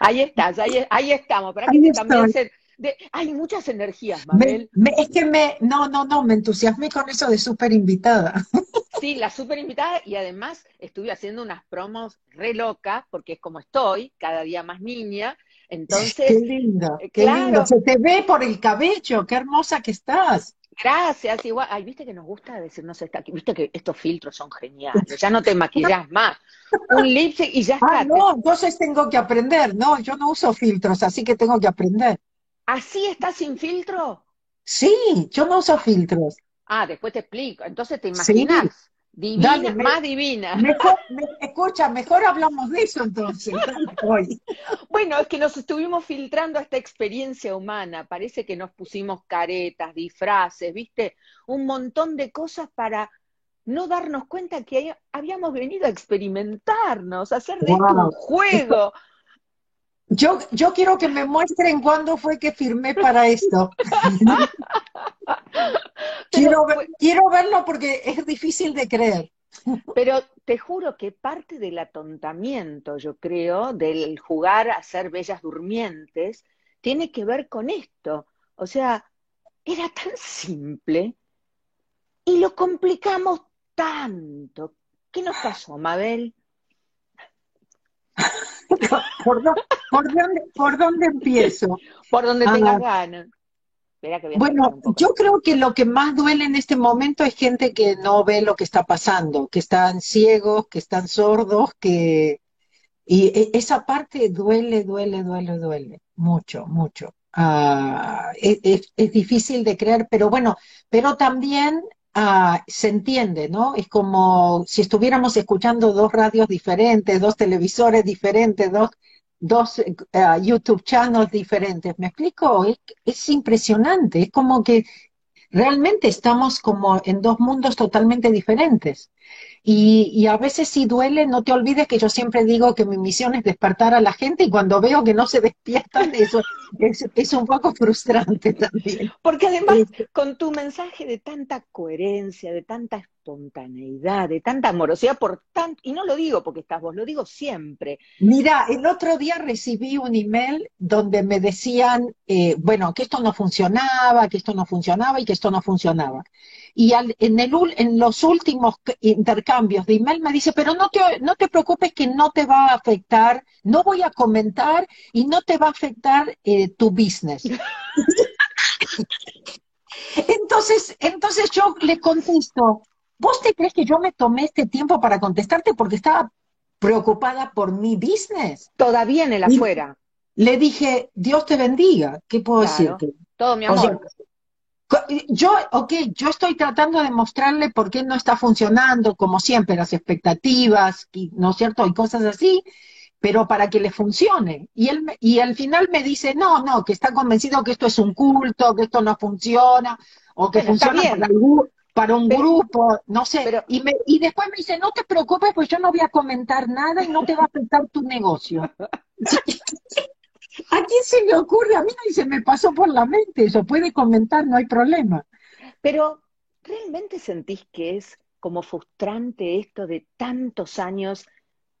Ahí estás, ahí, ahí estamos, para que también se, hay muchas energías, Mabel. es que me, no, no, no, me entusiasmé con eso de súper invitada. Sí, la súper invitada y además estuve haciendo unas promos re locas, porque es como estoy, cada día más niña. Entonces, qué lindo, eh, qué lindo. Se te ve por el cabello, qué hermosa que estás. Gracias, igual. Ay, viste que nos gusta decirnos esta, viste que estos filtros son geniales. Ya no te maquillas más. Un lipstick y ya ah, está. no, entonces tengo que aprender. No, yo no uso filtros, así que tengo que aprender. ¿Así estás sin filtro? Sí, yo no uso filtros. Ah, después te explico. Entonces te imaginas. Divina, más divina. Mejor, escucha, mejor hablamos de eso entonces. Hoy. Bueno, es que nos estuvimos filtrando esta experiencia humana. Parece que nos pusimos caretas, disfraces, ¿viste? Un montón de cosas para no darnos cuenta que habíamos venido a experimentarnos, a hacer de esto un juego. Yo, yo quiero que me muestren cuándo fue que firmé para esto. quiero, quiero verlo porque es difícil de creer. Pero te juro que parte del atontamiento, yo creo, del jugar a ser bellas durmientes, tiene que ver con esto. O sea, era tan simple y lo complicamos tanto. ¿Qué nos pasó, Mabel? ¿Por, dónde, ¿Por, dónde, empiezo? Por donde tengas ganas. Bueno, yo creo que lo que más duele en este momento es gente que no ve lo que está pasando, que están ciegos, que están sordos, que... Y e, esa parte duele, duele, duele, duele, mucho, mucho. Ah, e, es, es, difícil de creer, pero bueno, pero también Ah, se entiende, ¿no? Es como si estuviéramos escuchando dos radios diferentes, dos televisores diferentes, dos, dos eh, YouTube channels diferentes. ¿Me explico? Es, es impresionante, es como que realmente estamos como en dos mundos totalmente diferentes. Y, a veces si duele, no te olvides que yo siempre digo que mi misión es despertar a la gente y cuando veo que no se despiertan, eso es, un poco frustrante también. Porque además, con tu mensaje de tanta coherencia, de tanta espontaneidad, de tanta amorosidad, por tanto, y no lo digo porque estás vos, lo digo siempre. Mira, el otro día recibí un email donde me decían, eh, bueno, que esto no funcionaba, que esto no funcionaba y que esto no funcionaba. Y en, el, en los últimos intercambios de email me dice, pero no te, no te preocupes que no te va a afectar, no voy a comentar y no te va a afectar eh, tu business. entonces, entonces yo le contesto, ¿vos te crees que yo me tomé este tiempo para contestarte porque estaba preocupada por mi business? Todavía en el afuera. Le dije, Dios te bendiga, ¿qué puedo decirte? Todo mi amor. Yo, ok, yo estoy tratando de mostrarle por qué no está funcionando, como siempre, las expectativas, ¿no es cierto? Y cosas así, pero para que le funcione. Y él y al final me dice, no, no, que está convencido que esto es un culto, que esto no funciona, o que funciona para, un grupo, no sé. Pero, y, me, y después me dice, no te preocupes, pues yo no voy a comentar nada y no te va a afectar tu negocio. ¿A quién se le ocurre? A mí se me pasó por la mente, eso puede comentar, no hay problema. Pero, ¿realmente sentís que es como frustrante esto de tantos años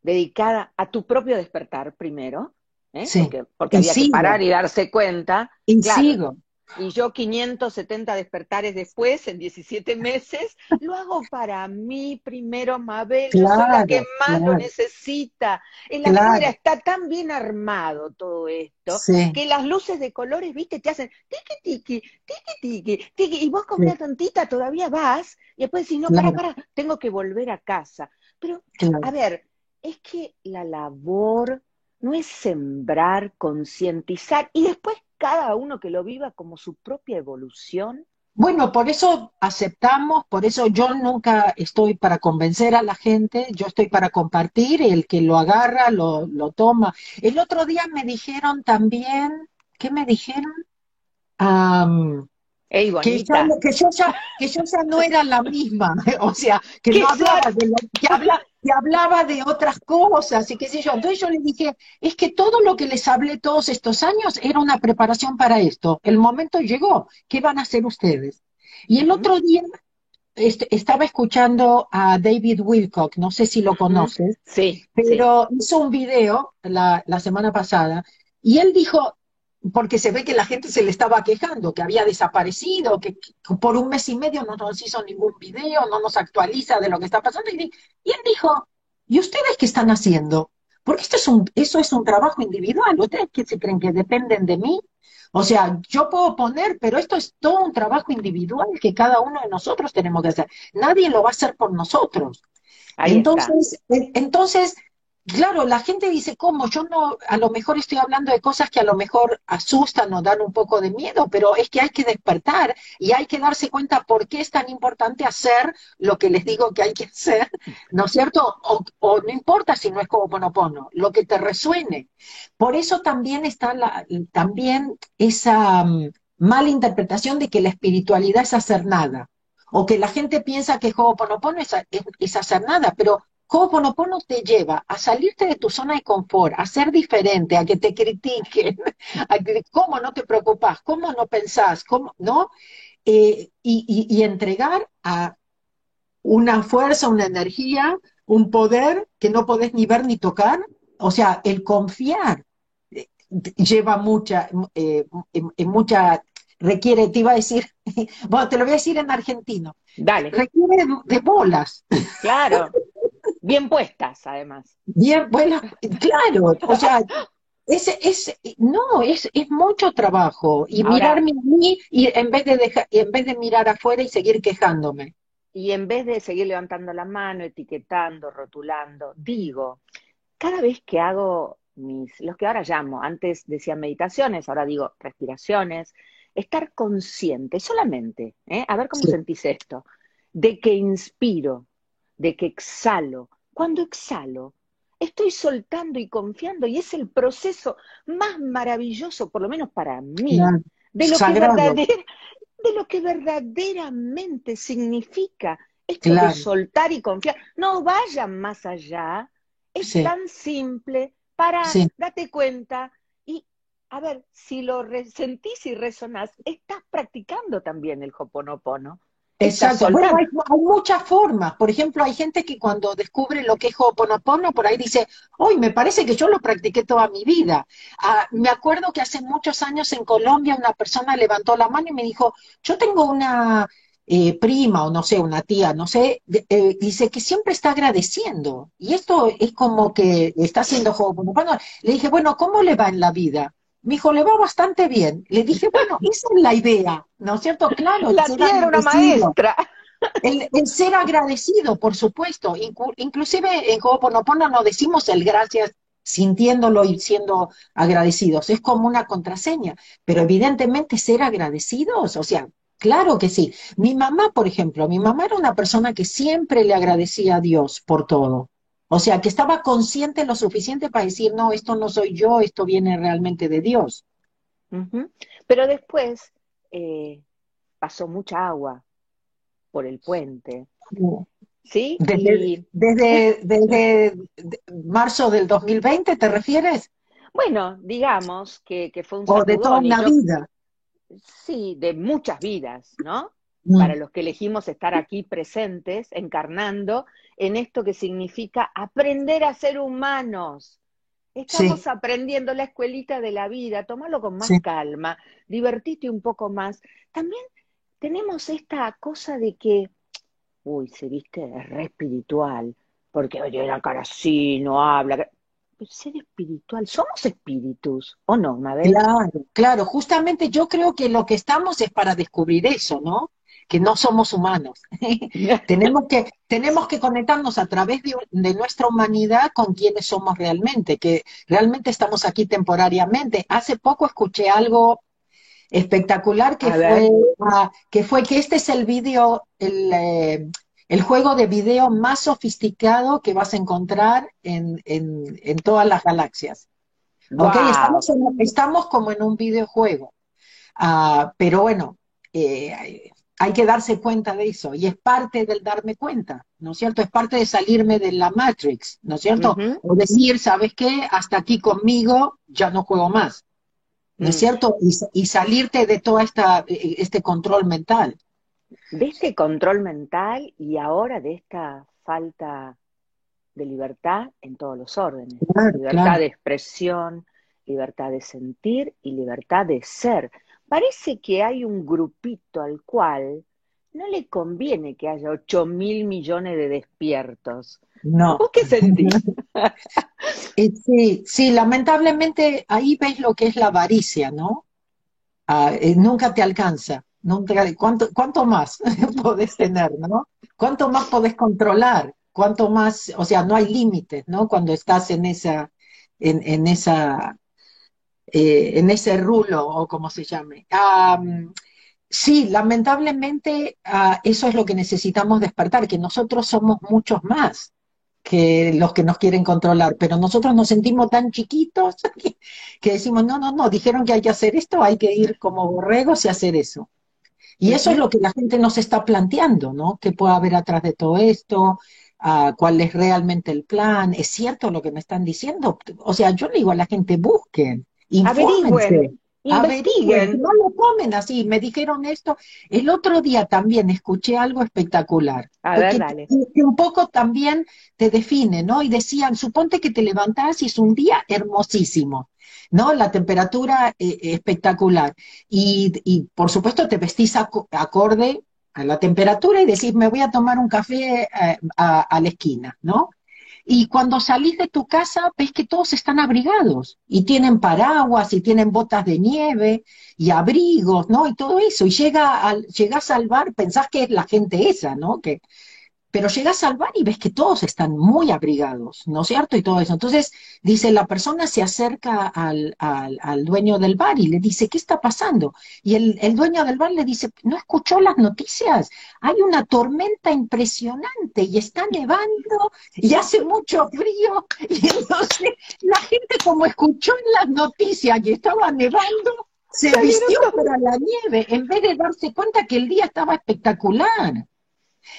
dedicada a tu propio despertar primero? ¿eh? Sí. Porque, había que parar y darse cuenta. Y sigo. Y yo 570 despertares después, en 17 meses, lo hago para mí primero, Mabel, claro, la que más lo necesita. En la claro. está tan bien armado todo esto, que las luces de colores, viste, te hacen tiki tiki, tiki tiki, tiki, y vos como una tontita todavía vas, y después decís, no, para, para, tengo que volver a casa. Pero, a ver, es que la labor no es sembrar, concientizar, y después cada uno que lo viva como su propia evolución? Bueno, por eso aceptamos, por eso yo nunca estoy para convencer a la gente, yo estoy para compartir, el que lo agarra, lo, lo toma. El otro día me dijeron también, ¿qué me dijeron? que, ya, que, yo ya, que yo ya no era la misma, o sea, que no hablaba de lo que habla, que hablaba de otras cosas y qué sé yo. Entonces yo le dije, es que todo lo que les hablé todos estos años era una preparación para esto. El momento llegó. ¿Qué van a hacer ustedes? Y el otro día estaba escuchando a David Wilcock, no sé si lo conoces, sí, pero hizo un video la, la semana pasada y él dijo, porque se ve que la gente se le estaba quejando, que había desaparecido, que, por un mes y medio no nos hizo ningún video, no nos actualiza de lo que está pasando. Y, y él dijo, ¿y ustedes qué están haciendo? Porque esto es un, eso es un trabajo individual. ¿Ustedes qué se creen que dependen de mí? O sea, yo puedo poner, pero esto es todo un trabajo individual que cada uno de nosotros tenemos que hacer. Nadie lo va a hacer por nosotros. entonces, entonces, Claro, la gente dice, ¿cómo? Yo no, a lo mejor estoy hablando de cosas que a lo mejor asustan o dan un poco de miedo, pero es que hay que despertar y hay que darse cuenta por qué es tan importante hacer lo que les digo que hay que hacer, ¿no es cierto? O, no importa si no es como ponopono, lo que te resuene. Por eso también está la, también esa mm, mala interpretación de que la espiritualidad es hacer nada o que la gente piensa que Ho'oponopono es, es, es, hacer nada, pero Ho'oponopono te lleva a salirte de tu zona de confort, a ser diferente, a que te critiquen, a que, cómo no te preocupas, cómo no pensás, cómo, ¿no? Eh, y, entregar a una fuerza, una energía, un poder que no podés ni ver ni tocar. O sea, el confiar eh, lleva mucha, eh, mucha, requiere, te iba a decir, bueno, te lo voy a decir en argentino. Dale. Requiere de bolas. Claro. Bien puestas, además. Bien, bueno, claro, o sea, es, es, no, es, es mucho trabajo. Y mirarme a mí y en vez de dejar, en vez de mirar afuera y seguir quejándome. Y en vez de seguir levantando la mano, etiquetando, rotulando, digo, cada vez que hago mis, los que ahora llamo, antes decía meditaciones, ahora digo respiraciones, estar consciente solamente, ¿eh? a ver cómo sentís esto, de que inspiro, de que exhalo, cuando exhalo, estoy soltando y confiando y es el proceso más maravilloso, por lo menos para mí, de, lo que de lo que verdaderamente significa esto de soltar y confiar. No vayan más allá, es tan simple para, date cuenta, y a ver, si lo sentís y resonás, estás practicando también el Hoponopono. Exacto. Bueno, hay, muchas formas. Por ejemplo, hay gente que cuando descubre lo que es Ho'oponopono, por ahí dice, hoy me parece que yo lo practiqué toda mi vida. Ah, me acuerdo que hace muchos años en Colombia una persona levantó la mano y me dijo, yo tengo una eh, prima o no sé, una tía, no sé, eh, dice que siempre está agradeciendo. Y esto es como que está haciendo Ho'oponopono. Le dije, bueno, ¿cómo le va en la vida? Me dijo, le va bastante bien. Le dije, bueno, esa es la idea, ¿no es cierto? Claro, la tiene una maestra. El, ser agradecido, por supuesto. inclusive en Ho'oponopono no decimos el gracias sintiéndolo y siendo agradecidos. Es como una contraseña. Pero evidentemente ser agradecidos, o sea, claro que sí. Mi mamá, por ejemplo, mi mamá era una persona que siempre le agradecía a Dios por todo. O sea, que estaba consciente lo suficiente para decir, no, esto no soy yo, esto viene realmente de Dios. Pero después eh, pasó mucha agua por el puente. ¿Sí? Desde, desde, marzo del 2020, ¿te refieres? Bueno, digamos que, fue un... O de toda una vida. Sí, de muchas vidas, ¿no? Mm. Para los que elegimos estar aquí presentes, encarnando en esto que significa aprender a ser humanos. Estamos aprendiendo la escuelita de la vida, tómalo con más calma, divertite un poco más. También tenemos esta cosa de que, uy, se viste, re espiritual, porque oye, la cara así, no habla. Pero ser espiritual, somos espíritus, ¿o no, Mabel? Claro, claro, justamente yo creo que lo que estamos es para descubrir eso, ¿no? Que no somos humanos. tenemos, que, tenemos que conectarnos a través de, nuestra humanidad con quienes somos realmente, que realmente estamos aquí temporariamente. Hace poco escuché algo espectacular que fue, que fue que este es el vídeo, el, eh, el juego de video más sofisticado que vas a encontrar en, en, todas las galaxias. Estamos, estamos, como en un videojuego. Ah, pero bueno, eh, hay que darse cuenta de eso y es parte del darme cuenta, ¿no es cierto? Es parte de salirme de la Matrix, ¿no es cierto? O decir, ¿sabes qué? Hasta aquí conmigo ya no juego más, ¿no es mm. cierto? Y, salirte de todo esta, este control mental. de este control mental y ahora de esta falta de libertad en todos los órdenes. libertad de expresión, libertad de sentir y libertad de ser. Parece que hay un grupito al cual no le conviene que haya 8 mil millones de despiertos. No. ¿Vos qué sentís? Eh, sí, sí, lamentablemente ahí ves lo que es la avaricia, ¿no? Ah, eh, nunca te alcanza. Nunca, ¿cuánto, ¿Cuánto más podés tener, no? ¿Cuánto más podés controlar? ¿Cuánto más, o sea, no hay límites, ¿no? Cuando estás en esa, en, en esa, eh, en ese rulo, o como se llame. Sí, lamentablemente ah, eso es lo que necesitamos despertar, que nosotros somos muchos más que los que nos quieren controlar, pero nosotros nos sentimos tan chiquitos que, decimos, no, no, no, dijeron que hay que hacer esto, hay que ir como borregos y hacer eso. Y eso es lo que la gente nos está planteando, ¿no? ¿Qué puede haber atrás de todo esto? Ah, ¿Cuál es realmente el plan? ¿Es cierto lo que me están diciendo? O sea, yo le digo a la gente, busquen, infórmense. Investiguen. No lo comen así. Me dijeron esto. El otro día también escuché algo espectacular. A ver, dale. Que un poco también te define, ¿no? Y decían, suponte que te levantás y es un día hermosísimo, ¿no? La temperatura eh, espectacular. Y, y, por supuesto te vestís acorde a la temperatura y decís, me voy a tomar un café eh, a la esquina, ¿no? Y cuando salís de tu casa, ves que todos están abrigados y tienen paraguas y tienen botas de nieve y abrigos, ¿no? Y todo eso. Y llega al, llegas al bar, pensás que es la gente esa, ¿no? Que pero llegas al bar y ves que todos están muy abrigados, ¿no es cierto? Y todo eso. Entonces, dice, la persona se acerca al, al, dueño del bar y le dice, ¿qué está pasando? Y el, el, dueño del bar le dice, ¿no escuchó las noticias? Hay una tormenta impresionante y está nevando y hace mucho frío. Y entonces la gente como escuchó en las noticias que estaba nevando, se vistió para la nieve en vez de darse cuenta que el día estaba espectacular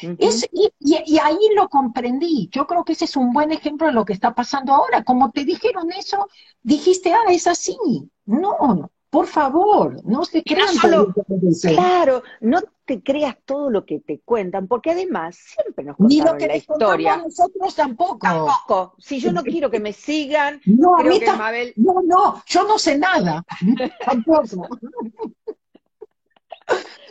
y, ahí lo comprendí. Yo creo que ese es un buen ejemplo de lo que está pasando ahora. Como te dijeron eso, dijiste, ah, es así. No, por favor, no se crean todo Claro, no te creas todo lo que te cuentan, porque además siempre nos contaron Ni lo que la historia. nosotros tampoco. Tampoco. Si yo no quiero que me sigan, no, creo que Mabel... No, no, yo no sé nada. tampoco.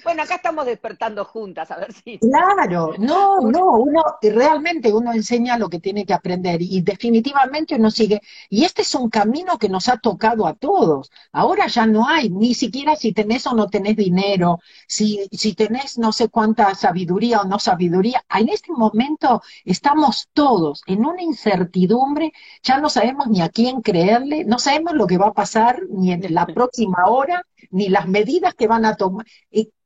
Bueno, acá estamos despertando juntas, a ver si. Claro, no, no, uno realmente uno enseña lo que tiene que aprender y definitivamente uno sigue. Y este es un camino que nos ha tocado a todos. Ahora ya no hay, ni siquiera si tenés o no tenés dinero, si, si tenés no sé cuánta sabiduría o no sabiduría. En este momento estamos todos en una incertidumbre, ya no sabemos ni a quién creerle, no sabemos lo que va a pasar ni en la próxima hora, ni las medidas que van a tomar.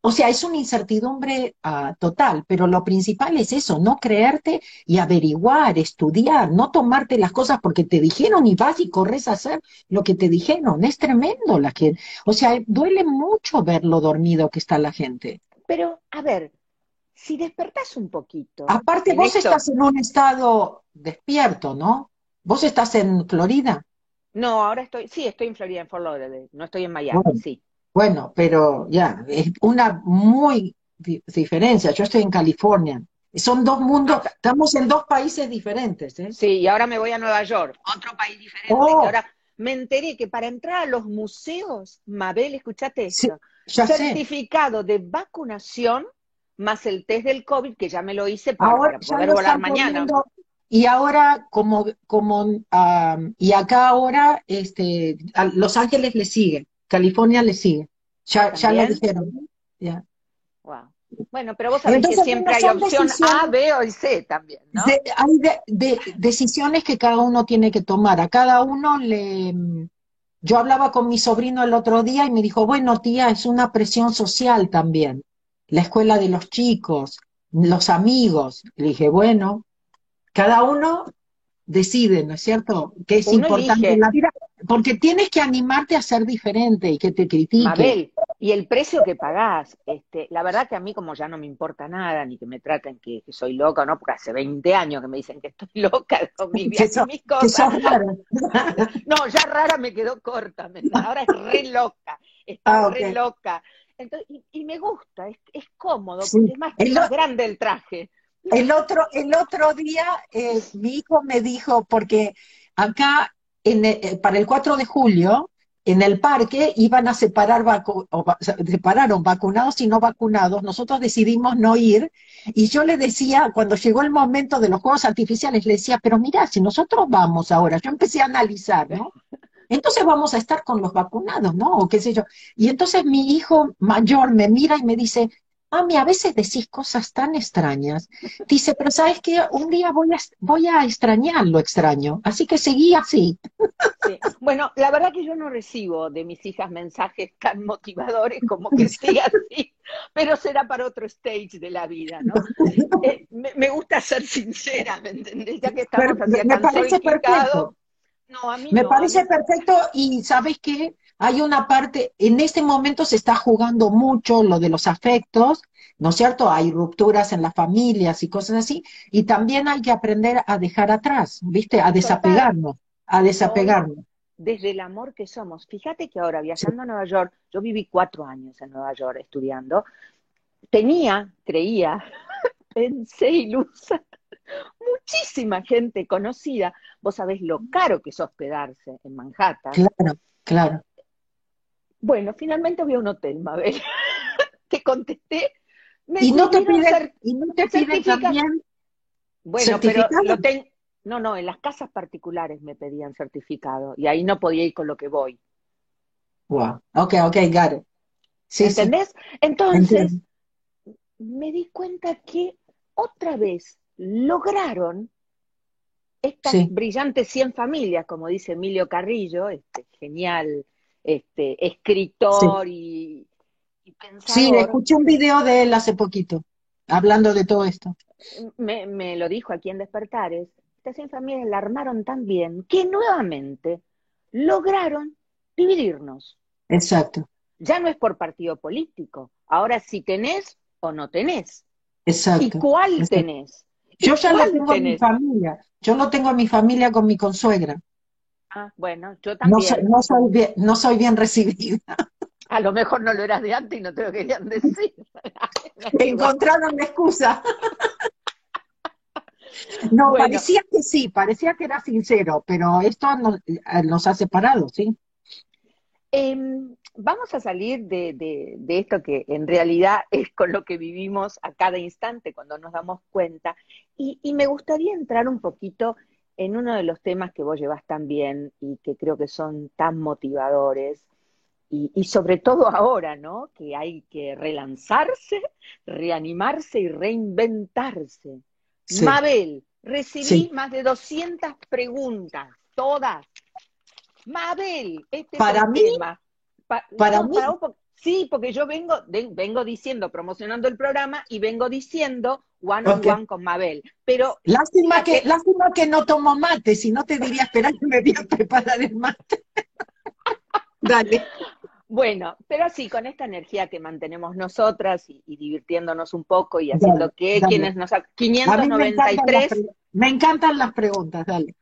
O sea, es una incertidumbre ah, total, pero lo principal es eso, no creerte y averiguar, estudiar, no tomarte las cosas porque te dijeron y vas y corres a hacer lo que te dijeron. Es tremendo la gente. O sea, duele mucho ver lo dormido que está la gente. Pero, a ver, si despertás un poquito. Aparte, vos estás en un estado despierto, ¿no? Vos estás en Florida. No, ahora estoy, sí, estoy en Florida, en Fort Lauderdale, no estoy en Miami, sí. Bueno, pero ya, es una muy diferencia. Yo estoy en California. Son dos mundos, estamos en dos países diferentes. ¿eh? Sí, y ahora me voy a Nueva York, otro país diferente. Oh. ahora me enteré que para entrar a los museos, Mabel, escuchate esto, certificado de vacunación más el test del COVID, que ya me lo hice para, poder volar mañana. y ahora, como, como, y acá ahora, este, a Los Ángeles le siguen. California le sigue. Ya, ya lo dijeron. Ya. Wow. Bueno, pero vos sabés que siempre hay opción A, B o C también, ¿no? hay de, decisiones que cada uno tiene que tomar. A cada uno le... Yo hablaba con mi sobrino el otro día y me dijo, bueno, tía, es una presión social también. La escuela de los chicos, los amigos. Le dije, bueno, cada uno decide, ¿no es cierto? Que es importante en la vida, porque tienes que animarte a ser diferente y que te critiquen. Mabel, y el precio que pagás, este, la verdad que a mí como ya no me importa nada, ni que me traten que, soy loca, ¿no? Porque hace 20 años que me dicen que estoy loca con mi vida y mis cosas. no, ya rara me quedó corta, ahora es re loca, está ah, re loca. y, me gusta, es, es cómodo, porque es más, más grande el traje. El otro, el otro día eh, mi hijo me dijo, porque acá en, eh, para el 4 de julio, en el parque iban a separar separaron vacunados y no vacunados. Nosotros decidimos no ir y yo le decía, cuando llegó el momento de los juegos artificiales, le decía, pero mira, si nosotros vamos ahora, yo empecé a analizar, ¿no? Entonces vamos a estar con los vacunados, ¿no? O qué sé yo. Y entonces mi hijo mayor me mira y me dice, Mami, a veces decís cosas tan extrañas. Dice, pero sabes que un día voy a, voy a extrañar lo extraño, así que seguí así. Bueno, la verdad que yo no recibo de mis hijas mensajes tan motivadores como que siga así, pero será para otro stage de la vida, ¿no? Eh, me, gusta ser sincera, ¿me entendés? Ya que estamos me parece perfecto. No, a mí me parece perfecto y ¿sabes qué? Hay una parte, en este momento se está jugando mucho lo de los afectos, ¿no es cierto? Hay rupturas en las familias y cosas así, y también hay que aprender a dejar atrás, ¿viste? A desapegarnos, a desapegarnos. Desde el amor que somos. Fíjate que ahora viajando a Nueva York, yo viví cuatro años en Nueva York estudiando, tenía, creía, pensé ilusa, muchísima gente conocida. Vos sabés lo caro que es hospedarse en Manhattan. Claro, claro. Bueno, finalmente voy a un hotel, Mabel. te contesté. ¿Y, no te piden, ¿Y no te piden también Bueno, pero lo tengo... No, no, en las casas particulares me pedían certificado y ahí no podía ir con lo que voy. Wow, ok, ok, got it. ¿Entendés? Entonces, me di cuenta que otra vez lograron estas brillantes 100 familias, como dice Emilio Carrillo, este genial este, escritor y, pensador. Sí, escuché un video de él hace poquito, hablando de todo esto. Me, me lo dijo aquí en Despertares. Estas 100 familias la armaron tan bien que nuevamente lograron dividirnos. Exacto. Ya no es por partido político. Ahora si tenés o no tenés. Exacto. ¿Y cuál tenés? Yo ya lo tengo en mi familia. Yo lo tengo en mi familia con mi consuegra. Ah, bueno, yo también. No soy, bien, no soy bien recibida. A lo mejor no lo eras de antes y no te lo querían decir. Encontraron la excusa. No, parecía que sí, parecía que era sincero, pero esto nos, ha separado, ¿sí? Em, vamos a salir de, esto que en realidad es con lo que vivimos a cada instante cuando nos damos cuenta, y, y me gustaría entrar un poquito en uno de los temas que vos llevas tan bien y que creo que son tan motivadores, y, sobre todo ahora, ¿no? Que hay que relanzarse, reanimarse y reinventarse. Mabel, recibí más de 200 preguntas, todas. Mabel, este para mí, para mí, Sí, porque yo vengo, vengo diciendo, promocionando el programa y vengo diciendo one on one con Mabel. Pero lástima que, lástima que no tomo mate, si no te diría esperar que me voy a preparar el mate. Dale. Bueno, pero así, con esta energía que mantenemos nosotras y, divirtiéndonos un poco y haciendo que quienes nos... 593... Me, me encantan las preguntas, dale.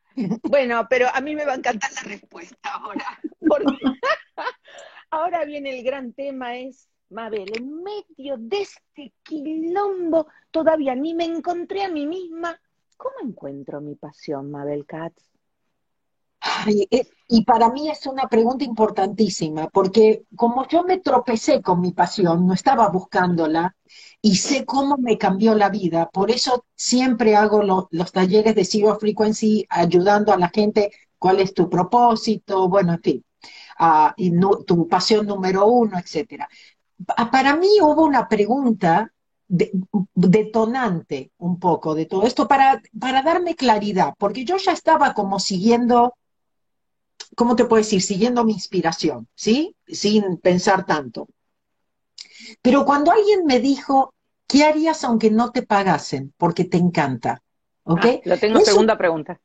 Bueno, pero a mí me va a encantar la respuesta ahora. Porque Ahora viene el gran tema, es, Mabel, en medio de este quilombo, todavía ni me encontré a mí misma. ¿Cómo encuentro mi pasión, Mabel Katz? Eh, y para mí es una pregunta importantísima, porque como yo me tropecé con mi pasión, no estaba buscándola, y sé cómo me cambió la vida, por eso siempre hago los talleres de Zero Frequency, ayudando a la gente cuál es tu propósito, bueno, en fin y tu pasión número uno, etcétera. Para mí hubo una pregunta detonante un poco de todo esto para, para darme claridad, porque yo ya estaba como siguiendo, ¿cómo te puedo decir? Siguiendo mi inspiración, ¿sí? Sin pensar tanto. Pero cuando alguien me dijo, ¿qué harías aunque no te pagasen? Porque te encanta. Ah, lo tengo segunda pregunta.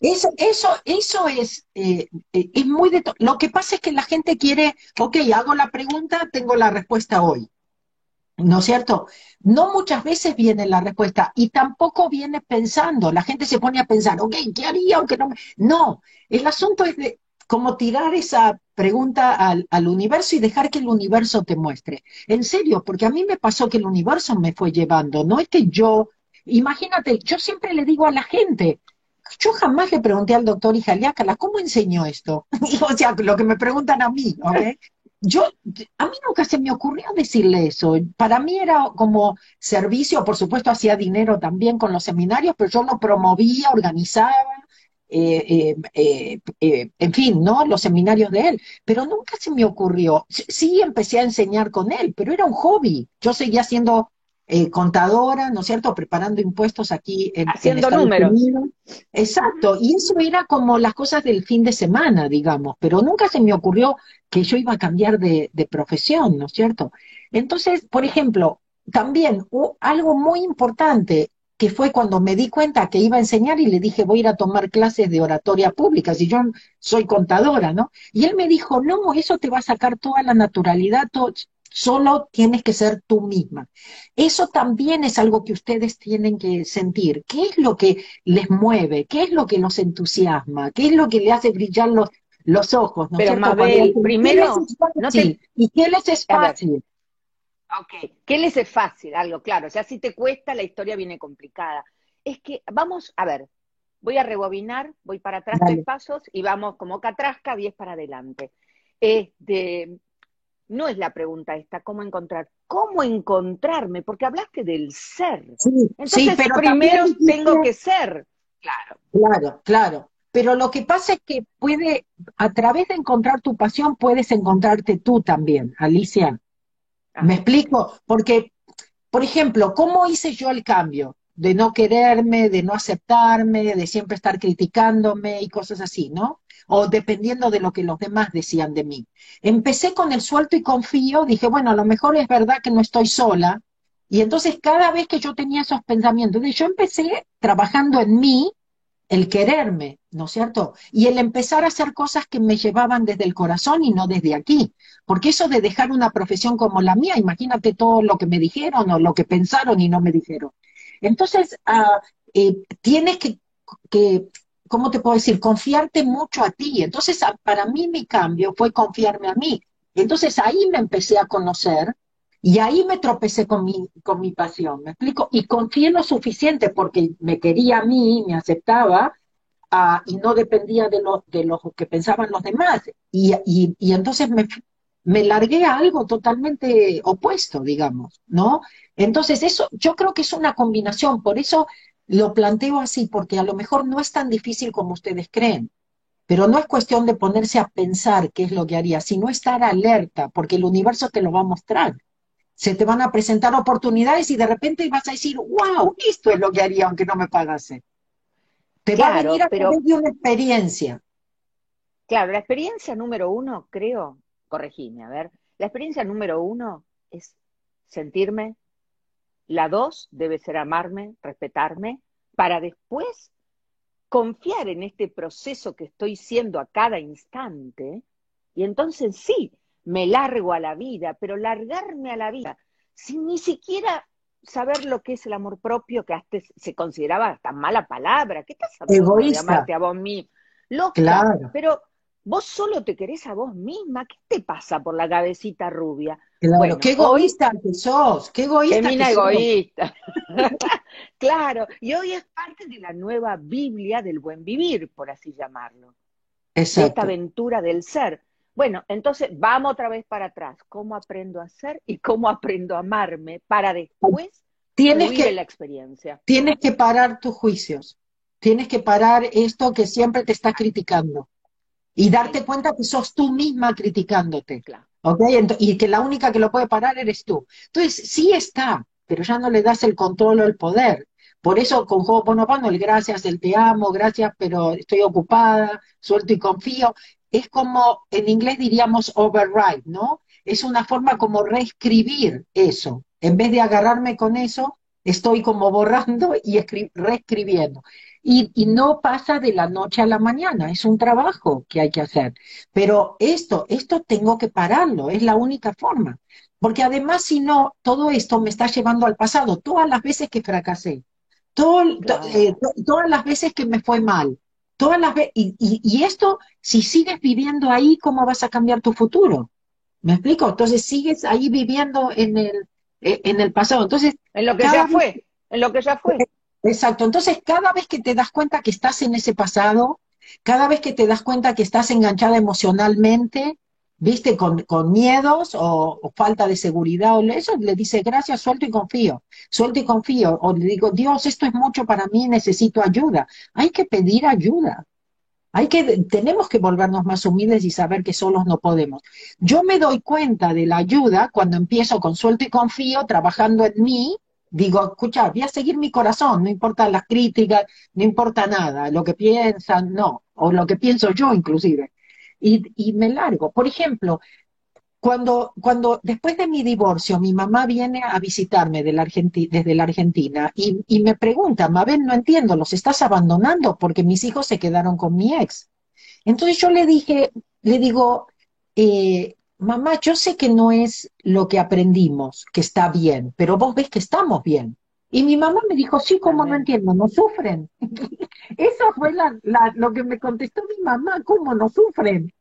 Eso, eso, eso es, eh, eh, es muy de Lo que pasa es que la gente quiere, ok, hago la pregunta, tengo la respuesta hoy. ¿No es cierto? No muchas veces viene la respuesta y tampoco viene pensando. La gente se pone a pensar, ok, ¿qué haría aunque no me... No, el asunto es de, como tirar esa pregunta al, al, universo y dejar que el universo te muestre. En serio, porque a mí me pasó que el universo me fue llevando, no es que yo, imagínate, yo siempre le digo a la gente, yo jamás le pregunté al doctor Ijaliácala, ¿cómo enseñó esto? o sea, lo que me preguntan a mí, ¿ok? Yo, a mí nunca se me ocurrió decirle eso. Para mí era como servicio, por supuesto hacía dinero también con los seminarios, pero yo lo promovía, organizaba, eh, eh, eh, en fin, ¿no? Los seminarios de él, pero nunca se me ocurrió. Sí empecé a enseñar con él, pero era un hobby. Yo seguía siendo contadora, ¿no es cierto?, preparando impuestos aquí en, Haciendo números. Exacto, y eso era como las cosas del fin de semana, digamos, pero nunca se me ocurrió que yo iba a cambiar de, de profesión, ¿no es cierto? Entonces, por ejemplo, también algo muy importante, que fue cuando me di cuenta que iba a enseñar y le dije, voy a ir a tomar clases de oratoria pública, si yo soy contadora, ¿no? Y él me dijo, no, eso te va a sacar toda la naturalidad, solo tienes que ser tú misma. Eso también es algo que ustedes tienen que sentir. ¿Qué es lo que les mueve? ¿Qué es lo que los entusiasma? ¿Qué es lo que le hace brillar los, los ojos? ¿no Pero Mabel, primero, ¿y qué les es fácil? Ok, ¿qué les es fácil? Algo, claro, o sea, si te cuesta, la historia viene complicada. Es que, vamos, a ver, voy a rebobinar, voy para atrás tres pasos y vamos como catrasca, diez para adelante. Este, no es la pregunta esta, ¿cómo encontrar? ¿Cómo encontrarme? Porque hablaste del ser. Sí, Entonces, pero primero tengo que ser. Claro. Claro, claro. Pero lo que pasa es que puede, a través de encontrar tu pasión, puedes encontrarte tú también, Alicia. ¿Me explico? Porque, por ejemplo, ¿cómo hice yo el cambio? De no quererme, de no aceptarme, de siempre estar criticándome y cosas así, ¿no? O dependiendo de lo que los demás decían de mí. Empecé con el suelto y confío, dije, bueno, a lo mejor es verdad que no estoy sola. Y entonces cada vez que yo tenía esos pensamientos, yo empecé trabajando en mí, el quererme, ¿no es cierto? Y el empezar a hacer cosas que me llevaban desde el corazón y no desde aquí. Porque eso de dejar una profesión como la mía, imagínate todo lo que me dijeron o lo que pensaron y no me dijeron. Entonces, ah, eh, tienes que, ¿cómo te puedo decir? Confiarte mucho a ti. Entonces, para mí mi cambio fue confiarme a mí. Entonces ahí me empecé a conocer y ahí me tropecé con mi, con mi pasión, ¿me explico? Y confié lo suficiente porque me quería a mí, me aceptaba, ah, y no dependía de lo, de lo que pensaban los demás. Y, y, entonces me, me largué a algo totalmente opuesto, digamos, ¿no? Entonces eso yo creo que es una combinación, por eso lo planteo así, porque a lo mejor no es tan difícil como ustedes creen. Pero no es cuestión de ponerse a pensar qué es lo que haría, sino estar alerta, porque el universo te lo va a mostrar se te van a presentar oportunidades y de repente vas a decir, wow, esto es lo que haría aunque no me pagase. Te va a venir a pero, de una experiencia. Claro, la experiencia número uno, creo, corregime, a ver, la experiencia número uno es sentirme, la dos debe ser amarme, respetarme, para después confiar en este proceso que estoy siendo a cada instante, y entonces sí, me largo a la vida, pero largarme a la vida sin ni siquiera saber lo que es el amor propio, que hasta se consideraba tan mala palabra. ¿Qué estás hablando de amarte a vos mismo? claro. pero vos solo te querés a vos misma. ¿Qué te pasa por la cabecita rubia? Claro, qué egoísta que sos, qué egoísta. Qué egoísta. claro, y hoy es parte de la nueva Biblia del buen vivir, por así llamarlo. Exacto. esta aventura del ser. Bueno, entonces vamos otra vez para atrás. ¿Cómo aprendo a ser y cómo aprendo a amarme para después tienes que, la experiencia? Tienes que parar tus juicios. Tienes que parar esto que siempre te está criticando. Y darte cuenta que sos tú misma criticándote. Claro. Y que la única que lo puede parar eres tú. Entonces, sí está, pero ya no le das el control o el poder. Por eso con Ho'oponopono el gracias, el te amo, gracias, pero estoy ocupada, suelto y confío es como, en inglés diríamos override, ¿no? Es una forma como reescribir eso. En vez de agarrarme con eso, estoy como borrando y reescribiendo. Y, y, no pasa de la noche a la mañana, es un trabajo que hay que hacer. Pero esto, esto tengo que pararlo, es la única forma. Porque además, si no, todo esto me está llevando al pasado, todas las veces que fracasé, todo, eh, todas las veces que me fue mal, todas las veces, y, y, esto, si sigues viviendo ahí, ¿cómo vas a cambiar tu futuro? ¿Me explico? Entonces sigues ahí viviendo en el, e, en el pasado. Entonces, en lo que ya fue, en lo que ya fue. Exacto. Entonces, cada vez que te das cuenta que estás en ese pasado, cada vez que te das cuenta que estás enganchada emocionalmente, viste, con, con miedos o, falta de seguridad, o eso le dice gracias, suelto y confío, suelto y confío, o le digo, Dios, esto es mucho para mí, necesito ayuda. Hay que pedir ayuda. Hay que, tenemos que volvernos más humildes y saber que solos no podemos. Yo me doy cuenta de la ayuda cuando empiezo con suelto y confío, trabajando en mí, digo, escucha, voy a seguir mi corazón, no importa las críticas, no importa nada, lo que piensan, no, o lo que pienso yo inclusive y, me largo. Por ejemplo, cuando, cuando después de mi divorcio mi mamá viene a visitarme la desde la Argentina y, y, me pregunta, Mabel, no entiendo, los estás abandonando porque mis hijos se quedaron con mi ex. Entonces yo le dije, le digo, eh, mamá, yo sé que no es lo que aprendimos, que está bien, pero vos ves que estamos bien. Y mi mamá me dijo, sí, ¿cómo no entiendo? ¿No sufren? Eso fue lo que me contestó mi mamá, ¿cómo no sufren?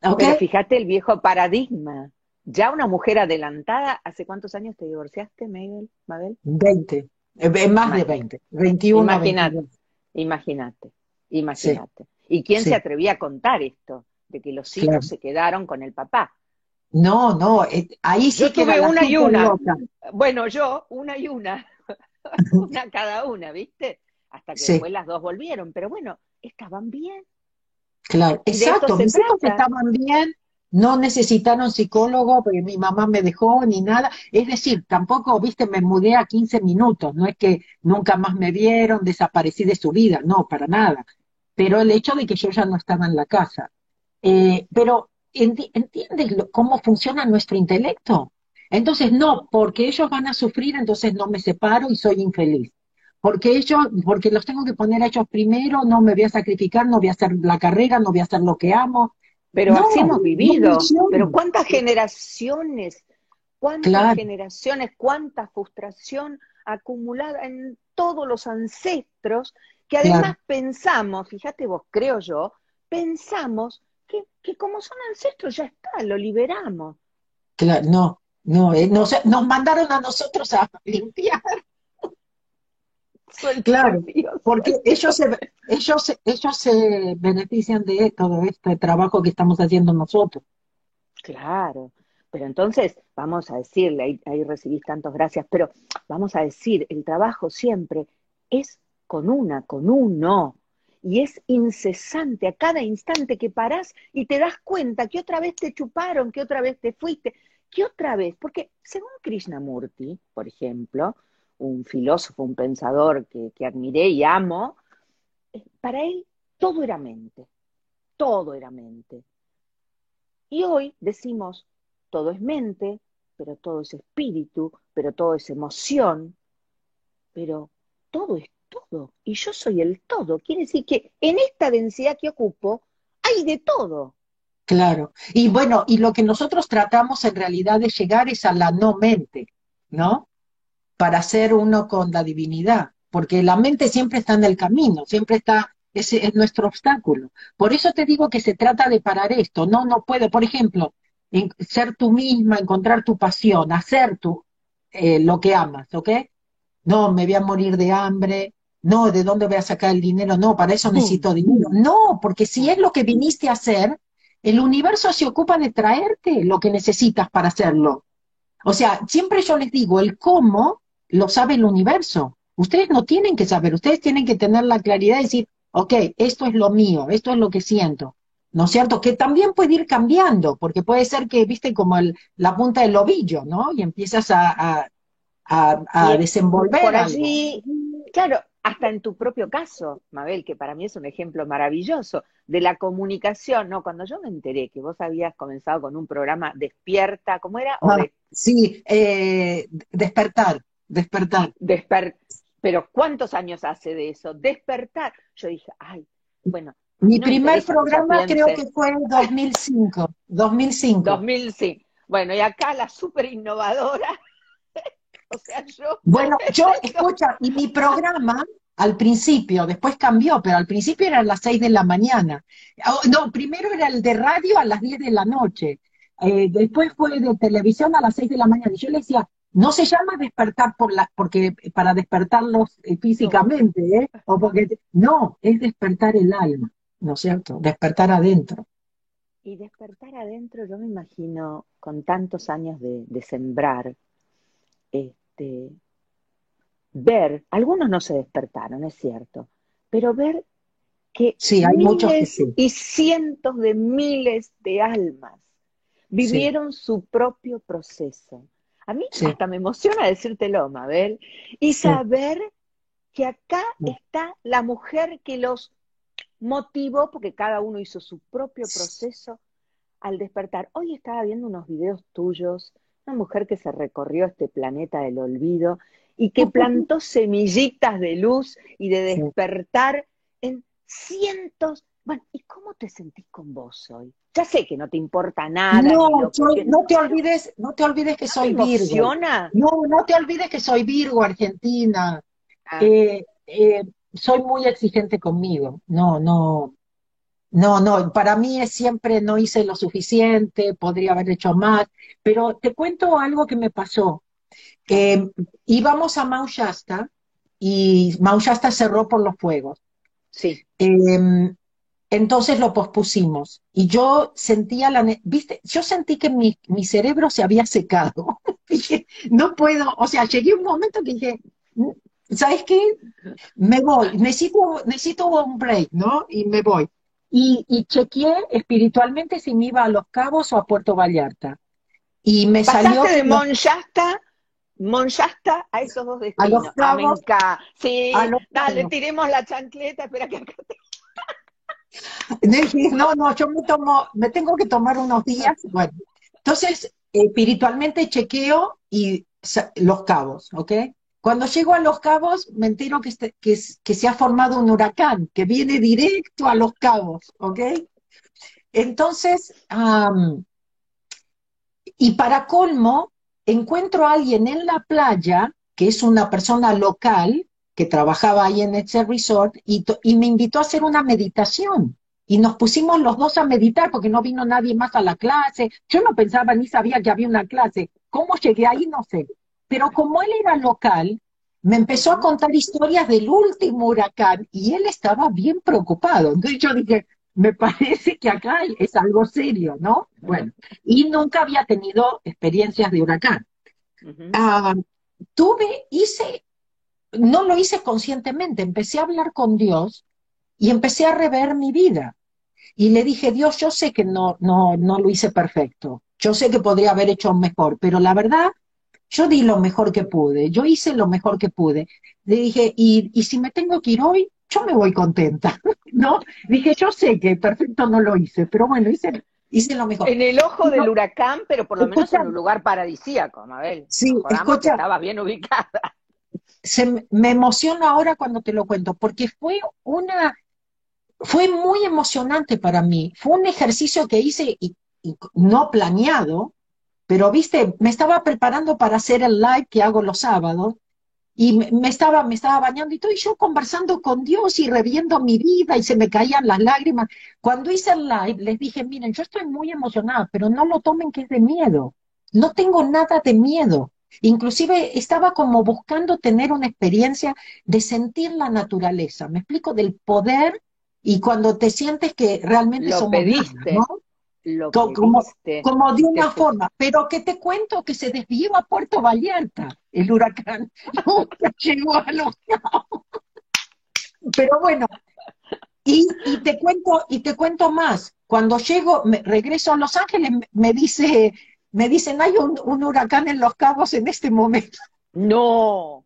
Pero fíjate el viejo paradigma. Ya una mujer adelantada, ¿hace cuántos años te divorciaste, Mabel? Mabel? 20, eh, más de 20, 21. Imagínate, imagínate, imagínate. ¿Y quién se atrevía a contar esto? De que los hijos se quedaron con el papá. No, no, eh, ahí sí yo tuve una y una. Bueno, yo, una y una. una cada una, ¿viste? Hasta que después las dos volvieron. Pero bueno, estaban bien. Claro, exacto, mis hijos estaban bien, no necesitaron psicólogo porque mi mamá me dejó ni nada. Es decir, tampoco, viste, me mudé a 15 minutos, no es que nunca más me vieron, desaparecí de su vida, no, para nada. Pero el hecho de que yo ya no estaba en la casa. Eh, pero, ¿entiendes cómo funciona nuestro intelecto? Entonces, no, porque ellos van a sufrir, entonces no me separo y soy infeliz porque ellos, porque los tengo que poner a ellos primero, no me voy a sacrificar, no voy a hacer la carrera, no voy a hacer lo que amo. Pero así hemos vivido. pero cuántas generaciones, cuántas generaciones, cuánta frustración acumulada en todos los ancestros, que además pensamos, fíjate vos, creo yo, pensamos que, que, como son ancestros ya está, lo liberamos. Claro, no, no, eh, nos mandaron a nosotros a limpiar. Claro, porque ellos se, ellos, ellos se benefician de todo este trabajo que estamos haciendo nosotros. Claro, pero entonces vamos a decirle, ahí, ahí recibís tantos gracias, pero vamos a decir, el trabajo siempre es con una, con uno, y es incesante a cada instante que parás y te das cuenta que otra vez te chuparon, que otra vez te fuiste, que otra vez, porque según Krishnamurti, por ejemplo, un filósofo, un pensador que, admiré y amo, eh, para él todo era mente, todo era mente. Y hoy decimos, todo es mente, pero todo es espíritu, pero todo es emoción, pero todo es todo. Y yo soy el todo. Quiere decir que en esta densidad que ocupo hay de todo. Claro. Y bueno, y lo que nosotros tratamos en realidad de llegar es a la no mente, ¿no? para ser uno con la divinidad, porque la mente siempre está en el camino, siempre está, ese es nuestro obstáculo. Por eso te digo que se trata de parar esto, no, no puede, por ejemplo, ser tú misma, encontrar tu pasión, hacer tú eh, lo que amas, ¿ok? No, me voy a morir de hambre, no, ¿de dónde voy a sacar el dinero? No, para eso necesito dinero. No, porque si es lo que viniste a hacer, el universo se ocupa de traerte lo que necesitas para hacerlo. O sea, siempre yo les digo, el cómo lo sabe el universo. Ustedes no tienen que saber, ustedes tienen que tener la claridad de decir, ok, esto es lo mío, esto es lo que siento. ¿No es cierto? Que también puede ir cambiando, porque puede ser que, viste, como el, la punta del ovillo, ¿no? Y empiezas a, a, desenvolver. Por allí, claro, hasta en tu propio caso, Mabel, que para mí es un ejemplo maravilloso de la comunicación, ¿no? Cuando yo me enteré que vos habías comenzado con un programa Despierta, ¿cómo era? Ah, sí, eh, Despertar despertar. Pero ¿cuántos años hace de eso? Despertar. Yo dije, ay, bueno. Mi primer programa creo que fue en 2005. 2005. 2005. Bueno, y acá la súper innovadora. o sea, yo. Bueno, yo, escucha, y mi programa, al principio, después cambió, pero al principio era a las 6 de la mañana. Oh, no, primero era el de radio a las 10 de la noche. Eh, después fue de televisión a las 6 de la mañana. Y yo le decía, no se llama despertar por la, porque para despertarlos eh, físicamente, ¿eh? O porque, no, es despertar el alma, ¿no es cierto? Despertar adentro. Y despertar adentro, yo me imagino, con tantos años de, de sembrar, este, ver, algunos no se despertaron, es cierto, pero ver que sí, hay miles y cientos de miles de almas vivieron su propio proceso. A mí hasta me emociona decírtelo, Mabel, y saber que acá está la mujer que los motivó, porque cada uno hizo su propio proceso al despertar. Hoy estaba viendo unos videos tuyos, una mujer que se recorrió este planeta del olvido y que plantó semillitas de luz y de despertar en cientos. Bueno, ¿y cómo te sentís con vos hoy? Ya sé que no te importa nada. No, no te olvides, no te olvides que soy Virgo. No, no te olvides que soy Virgo, Argentina. Ah. Eh, eh, soy muy exigente conmigo. No, no, no, no, para mí es siempre no hice lo suficiente, podría haber hecho más, pero te cuento algo que me pasó. Eh, íbamos a Mount Shasta y Mount Shasta cerró por los fuegos. Sí. Em, entonces lo pospusimos y yo sentía la, viste, yo sentí que mi, mi cerebro se había secado. dije, no puedo, o sea, llegué un momento que dije, ¿sabes qué? Me voy, necesito, necesito un break, ¿no? Y me voy. Y, y chequeé espiritualmente si me iba a Los Cabos o a Puerto Vallarta. Y me salió... de Monchasta Monchasta a esos dos destinos. A los Sí, dale, tiremos la chancleta, espera que acá No, no, yo me tomo, me tengo que tomar unos días. Bueno, entonces, espiritualmente chequeo y los cabos, ¿ok? Cuando llego a Los Cabos, me entero que, este, que, se ha formado un huracán que viene directo a Los Cabos, ¿ok? Entonces, y para colmo, encuentro a alguien en la playa, que es una persona local, que trabajaba ahí en ese resort, y me invitó a hacer una meditación. Y nos pusimos los dos a meditar porque no vino nadie más a la clase. Yo no pensaba ni sabía que había una clase. ¿Cómo llegué ahí? No sé. Pero como él era local, me empezó a contar historias del último huracán y él estaba bien preocupado. Entonces yo dije, me parece que acá es algo serio, ¿no? Bueno, y nunca había tenido experiencias de huracán. Ah, tuve, hice, no lo hice conscientemente, empecé a hablar con Dios y empecé a rever mi vida. Y le dije, Dios, yo sé que no, no, no lo hice perfecto, yo sé que podría haber hecho mejor, pero la verdad yo di lo mejor que pude, yo hice lo mejor que pude. Le dije, y, y si me tengo que ir hoy, yo me voy contenta, ¿no? Dije, yo sé que perfecto no lo hice, pero bueno, hice, hice lo mejor. En el ojo del huracán, pero por lo menos en un lugar paradisíaco, Mabel. Sí, escucha, estaba bien ubicada. Se, me emociona ahora cuando te lo cuento, porque fue una, fue muy emocionante para mí. Fue un ejercicio que hice y no planeado, pero, viste, me estaba preparando para hacer el live que hago los sábados y me, estaba, me estaba bañando y todo, y yo conversando con Dios y reviendo mi vida y se me caían las lágrimas. Cuando hice el live, les dije, miren, yo estoy muy emocionada, pero no lo tomen que es de miedo. No tengo nada de miedo. Inclusive estaba como buscando tener una experiencia de sentir la naturaleza. Me explico del poder y cuando te sientes que realmente lo somos pediste. ¿no? Como, como, de una forma, pero que te cuento que se desvió a Puerto Vallarta el huracán, llegó a los Pero bueno, y, te cuento, y te cuento más, cuando llego, me, regreso a Los Ángeles, me dice, me dicen, hay un, un huracán en Los Cabos en este momento. No,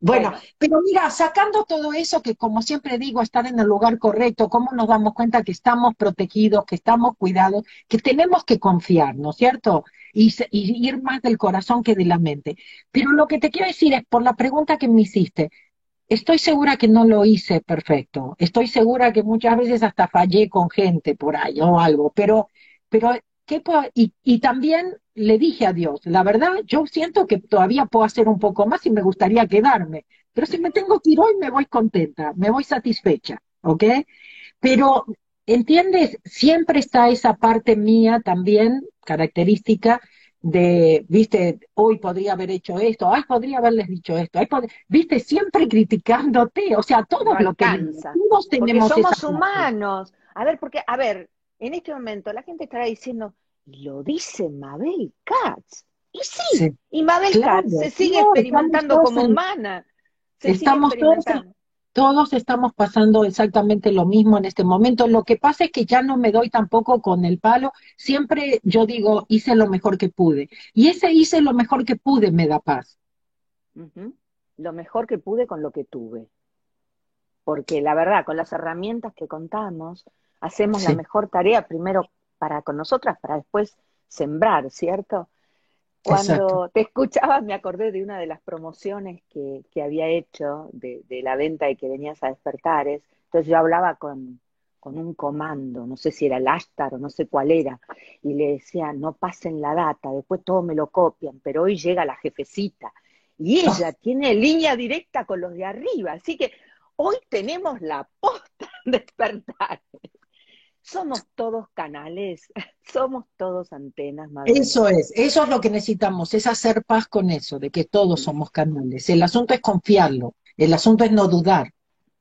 bueno, pero mira, sacando todo eso que como siempre digo, estar en el lugar correcto, ¿cómo nos damos cuenta que estamos protegidos, que estamos cuidados, que tenemos que confiar, ¿no es cierto? Y, ir más del corazón que de la mente. Pero lo que te quiero decir es, por la pregunta que me hiciste, estoy segura que no lo hice perfecto, estoy segura que muchas veces hasta fallé con gente por ahí o algo, pero, pero ¿qué y, y también le dije a Dios, la verdad, yo siento que todavía puedo hacer un poco más y me gustaría quedarme, pero si me tengo que ir hoy me voy contenta, me voy satisfecha, ¿ok? Pero, ¿entiendes? Siempre está esa parte mía también, característica, de, viste, hoy podría haber hecho esto, ay, podría haberles dicho esto, ay, viste, siempre criticándote, o sea, todo lo que todos tenemos porque somos humanos. A ver, porque, a ver, en este momento la gente estará diciendo, lo dice Mabel Katz. Y sí, y Mabel Katz se sigue experimentando como humana. estamos todos, todos estamos pasando exactamente lo mismo en este momento. Lo que pasa es que ya no me doy tampoco con el palo. Siempre yo digo, hice lo mejor que pude. Y ese hice lo mejor que pude me da paz. Lo mejor que pude con lo que tuve. Porque la verdad, con las herramientas que contamos, hacemos la mejor tarea primero para con nosotras, para después sembrar, ¿cierto? Cuando te escuchaba me acordé de una de las promociones que, que había hecho de, de, la venta y que venías a despertares. Entonces yo hablaba con, con un comando, no sé si era el Ashtar o no sé cuál era, y le decía, no pasen la data, después todo me lo copian, pero hoy llega la jefecita y ella tiene línea directa con los de arriba, así que hoy tenemos la posta de despertares somos todos canales, somos todos antenas. Eso es, eso es lo que necesitamos, es hacer paz con eso, de que todos somos canales. El asunto es confiarlo, el asunto es no dudar.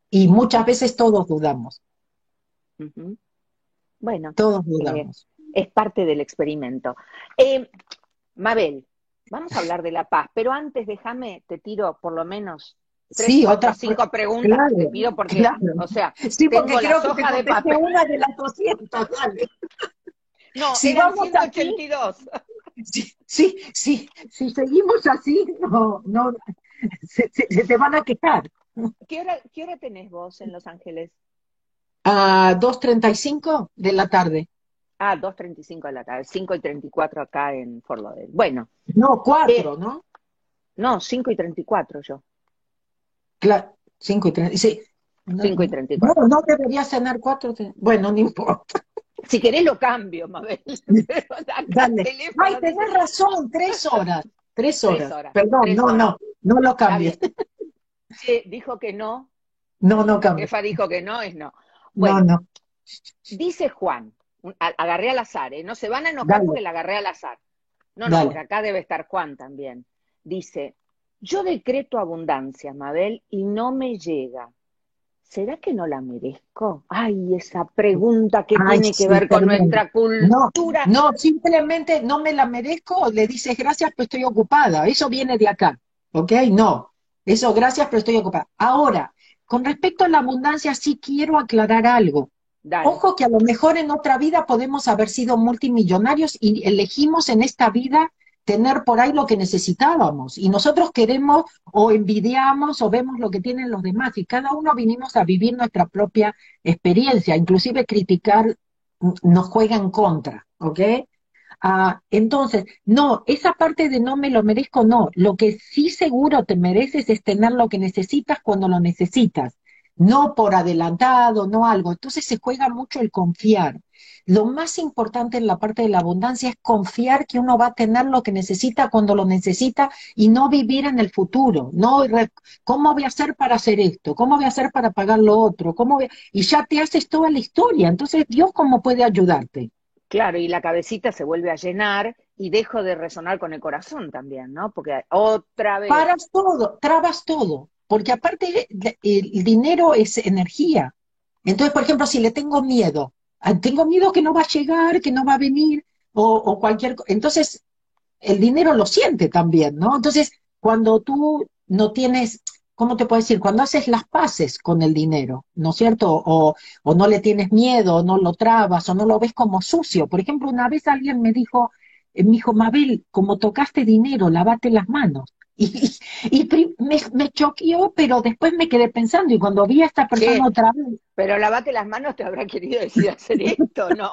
Y muchas veces todos dudamos. Bueno, todos eh, dudamos. es parte del experimento. Eh, Mabel, vamos a hablar de la paz, pero antes déjame, te tiro por lo menos sí, otras cinco preguntas te pido porque, o sea, sí, porque creo que te de papel. una de las 200, dale. No, si vamos 182. sí, sí, sí, si seguimos así, no, no, se, te van a quejar. ¿Qué hora, ¿Qué hora tenés vos en Los Ángeles? A 2.35 de la tarde. Ah, 2.35 de la tarde, 5 y 34 acá en Fort Lauderdale. Bueno. No, 4, eh, ¿no? No, 5 y 34 yo. Claro, 5 y 30. Sí. 5 y 34. No, no debería cenar 4. Bueno, no importa. Si querés lo cambio, Mabel. Dale. Ay, tenés razón, tres horas. Tres horas. Perdón, no, no, no lo cambies. Sí, dijo que no. No, no cambia. Jefa dijo que no, es no. Bueno, no, no. Dice Juan, agarré al azar, ¿eh? no se van a enojar porque la agarré al azar. No, no, porque acá debe estar Juan también. Dice, yo decreto abundancia, Mabel, y no me llega. ¿Será que no la merezco? Ay, esa pregunta que tiene que ver con nuestra cultura. No, simplemente no me la merezco, le dices gracias, pero estoy ocupada. Eso viene de acá, ¿ok? No, eso gracias, pero estoy ocupada. Ahora, con respecto a la abundancia, sí quiero aclarar algo. Ojo que a lo mejor en otra vida podemos haber sido multimillonarios y elegimos en esta vida tener por ahí lo que necesitábamos. Y nosotros queremos o envidiamos o vemos lo que tienen los demás. Y cada uno vinimos a vivir nuestra propia experiencia. Inclusive criticar nos juega en contra, ¿ok? Ah, entonces, no, esa parte de no me lo merezco, no. Lo que sí seguro te mereces es tener lo que necesitas cuando lo necesitas. No por adelantado, no algo. Entonces se juega mucho el confiar. Lo más importante en la parte de la abundancia es confiar que uno va a tener lo que necesita cuando lo necesita y no vivir en el futuro. No, ¿cómo voy a hacer para hacer esto? ¿Cómo voy a hacer para pagar lo otro? ¿Cómo Y ya te haces toda la historia. Entonces, Dios, ¿cómo puede ayudarte? Claro, y la cabecita se vuelve a llenar y dejo de resonar con el corazón también, ¿no? Porque otra vez. Paras todo, trabas todo. Porque aparte, el dinero es energía. Entonces, por ejemplo, si le tengo miedo, Ah, tengo miedo que no va a llegar, que no va a venir, o, cualquier cosa. Entonces, el dinero lo siente también, ¿no? Entonces, cuando tú no tienes, ¿cómo te puedo decir? Cuando haces las paces con el dinero, ¿no es cierto? O, no le tienes miedo, o no lo trabas, o no lo ves como sucio. Por ejemplo, una vez alguien me dijo, eh, me dijo, Mabel, como tocaste dinero, lavate las manos. Y, y me, me, choqueó, pero después me quedé pensando, y cuando vi a esta persona otra vez. Pero lavate las manos te habrá querido decir hacer esto, ¿no?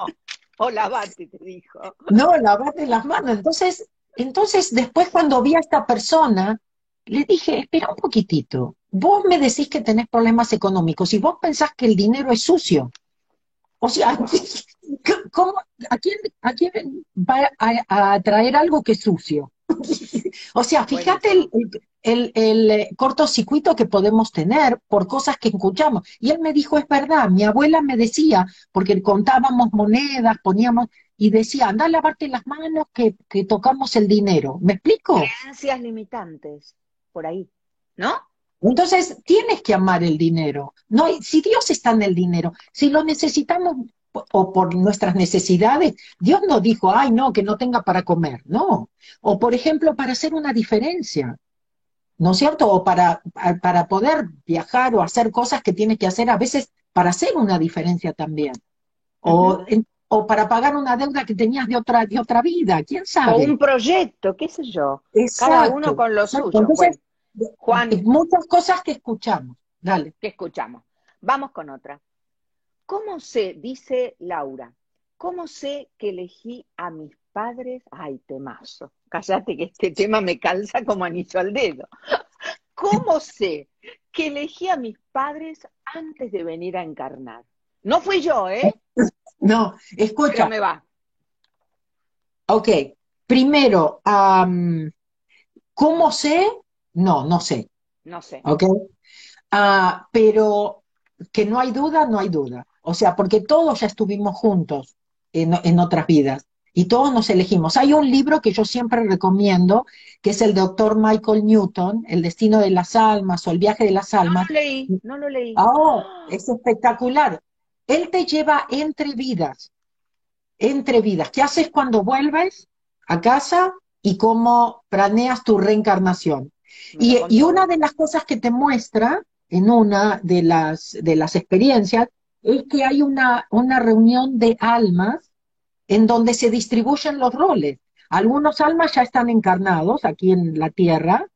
O lavate, te dijo. No, lavate las manos. Entonces, entonces después cuando vi a esta persona, le dije, espera un poquitito, vos me decís que tenés problemas económicos y vos pensás que el dinero es sucio. O sea, ¿cómo, a, quién, ¿a quién va a, a traer algo que es sucio? O sea, fíjate el, el, cortocircuito que podemos tener por cosas que escuchamos. Y él me dijo, es verdad, mi abuela me decía, porque contábamos monedas, poníamos, y decía, anda a lavarte las manos que, que tocamos el dinero. ¿Me explico? Creencias limitantes, por ahí, ¿no? Entonces, tienes que amar el dinero. No, si Dios está en el dinero, si lo necesitamos o por nuestras necesidades, Dios no dijo, ay, no, que no tenga para comer, no. O, por ejemplo, para hacer una diferencia, ¿no es cierto? O para, para poder viajar o hacer cosas que tienes que hacer a veces para hacer una diferencia también. O, o para pagar una deuda que tenías de otra, de otra vida, quién sabe. O un proyecto, qué sé yo. Cada uno con lo suyo. Juan. Muchas cosas que escuchamos. Dale. Que escuchamos. Vamos con otra. ¿Cómo sé, dice Laura, cómo sé que elegí a mis padres? Ay, temazo. Cállate que este tema me calza como anillo al dedo. ¿Cómo sé que elegí a mis padres antes de venir a encarnar? No fui yo, ¿eh? No, escucha. me va. Ok, primero, ¿cómo sé? No, no sé. No sé. ¿Ok? Ah, pero que no hay duda, no hay duda. O sea, porque todos ya estuvimos juntos en, otras vidas y todos nos elegimos. Hay un libro que yo siempre recomiendo, que es el doctor Michael Newton, El destino de las almas o El viaje de las almas. No lo leí, no lo leí. Oh, es espectacular. Él te lleva entre vidas, entre vidas. ¿Qué haces cuando vuelves a casa y cómo planeas tu reencarnación? Y, una de las cosas que te muestra en una de las, de las experiencias es que hay una, una reunión de almas en donde se distribuyen los roles. Algunos almas ya están encarnados aquí en la Tierra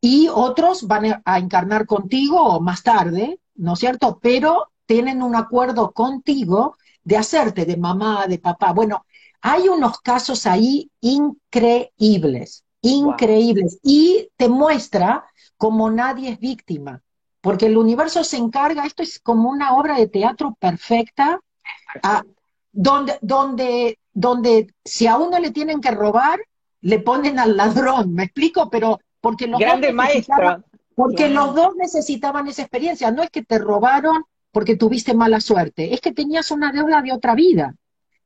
y otros van a encarnar contigo más tarde, ¿no es cierto? Pero tienen un acuerdo contigo de hacerte de mamá, de papá. Bueno, hay unos casos ahí increíbles increíbles. Y te muestra como nadie es víctima, porque el universo se encarga, esto es como una obra de teatro perfecta, donde, donde, donde si a uno le tienen que robar, le ponen al ladrón, ¿me explico? Pero porque los Grande dos Porque los dos necesitaban esa experiencia, no es que te robaron porque tuviste mala suerte, es que tenías una deuda de otra vida.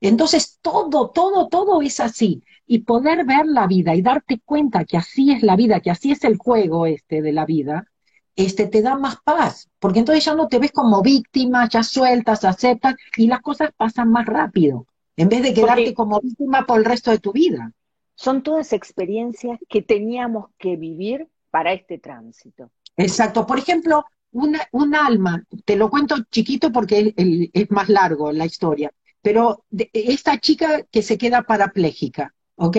Entonces, todo, todo, todo es así. Y poder ver la vida y darte cuenta que así es la vida, que así es el juego este de la vida, este te da más paz, porque entonces ya no te ves como víctima, ya sueltas, aceptas y las cosas pasan más rápido, en vez de quedarte como víctima por el resto de tu vida. Son todas experiencias que teníamos que vivir para este tránsito. Exacto. Por ejemplo, una, un alma, te lo cuento chiquito porque es más largo la historia pero esta chica que se queda parapléjica, ¿ok?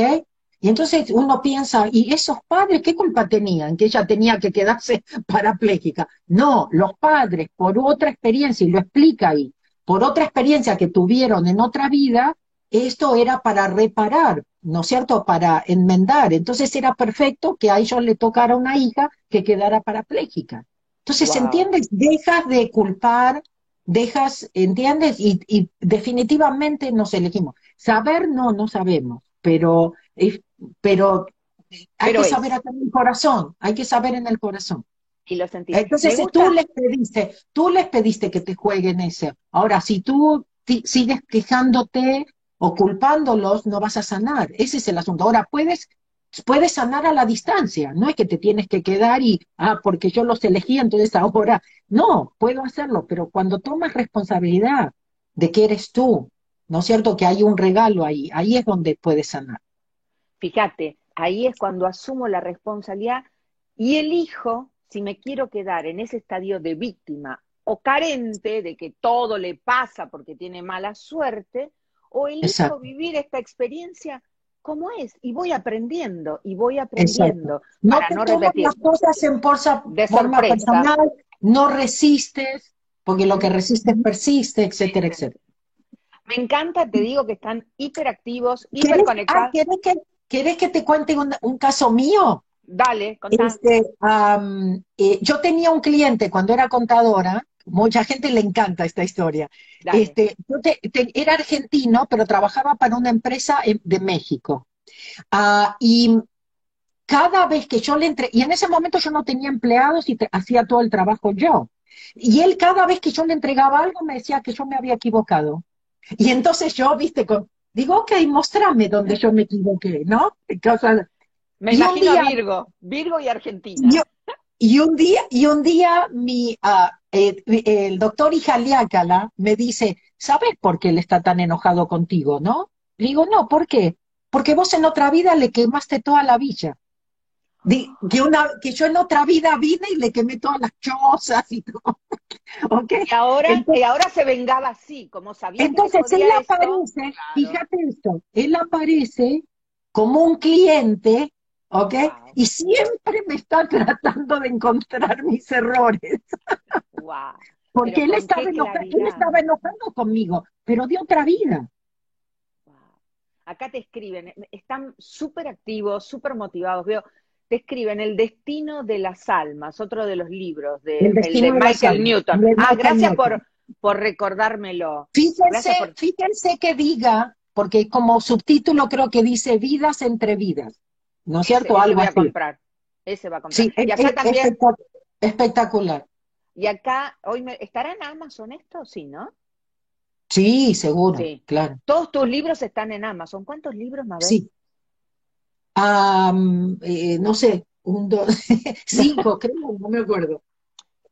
Y entonces uno piensa, ¿y esos padres qué culpa tenían? Que ella tenía que quedarse parapléjica. No, los padres, por otra experiencia, y lo explica ahí, por otra experiencia que tuvieron en otra vida, esto era para reparar, ¿no es cierto? Para enmendar. Entonces era perfecto que a ellos le tocara una hija que quedara parapléjica. Entonces, ¿entiendes? Dejas de culpar dejas, ¿entiendes? Y, definitivamente nos elegimos. Saber no, no sabemos, pero, pero hay que saber acá en el corazón, hay que saber en el corazón. Y lo sentí. Entonces tú les pediste, tú les pediste que te jueguen ese. Ahora, si tú sigues quejándote o culpándolos, no vas a sanar. Ese es el asunto. Ahora, puedes puedes sanar a la distancia, no es que te tienes que quedar y, ah, porque yo los elegí, entonces ahora, no, puedo hacerlo, pero cuando tomas responsabilidad de que eres tú, ¿no es cierto? Que hay un regalo ahí, ahí es donde puedes sanar. Fíjate, ahí es cuando asumo la responsabilidad y elijo si me quiero quedar en ese estadio de víctima o carente de que todo le pasa porque tiene mala suerte, o elijo vivir esta experiencia cómo es y voy aprendiendo y voy aprendiendo no para no repetir. las cosas en de forma personal no resistes porque lo que resistes persiste etcétera etcétera. Me encanta te digo que están hiperactivos hiperconectados ah, ¿quieres, que, ¿quieres que te cuente un, caso mío dale este, eh, yo tenía un cliente cuando era contadora mucha gente le encanta esta historia. Este, yo era argentino, pero trabajaba para una empresa de México. Ah, y cada vez que yo le entre, y en ese momento yo no tenía empleados y hacía todo el trabajo yo. Y él cada vez que yo le entregaba algo me decía que yo me había equivocado. Y entonces yo, viste, con, digo, ok, mostrame donde yo me equivoqué, ¿no? me imagino Virgo, Virgo y Argentina. y un día, y un día mi, uh, el doctor Ijaliácala me dice, ¿sabes por qué él está tan enojado contigo, no? Le digo, no, ¿por qué? Porque vos en otra vida le quemaste toda la villa. Que, una, que yo en otra vida vine y le quemé todas las chozas y todo. Y ahora, y ahora se vengaba así, como sabía Entonces él aparece, fíjate esto, él aparece como un cliente, ¿ok? Y siempre me está tratando de encontrar mis errores. Porque él estaba, él estaba enojado conmigo, pero de otra vida. Acá te escriben, están súper activos, súper motivados. Veo, te escriben El destino de las almas, otro de los libros de, Michael Newton. ah, gracias Por, por recordármelo. Fíjense, fíjense que diga, porque como subtítulo creo que dice Vidas entre vidas. ¿No es cierto? Ese, Algo va a comprar. Ese va a comprar. Sí, y acá también. Espectacular. Y acá, hoy me, ¿estará en Amazon esto? Sí, ¿no? Sí, seguro, claro. Todos tus libros están en Amazon. ¿Cuántos libros, Mabel? Sí. Eh, no sé, un, dos, cinco, creo, no me acuerdo.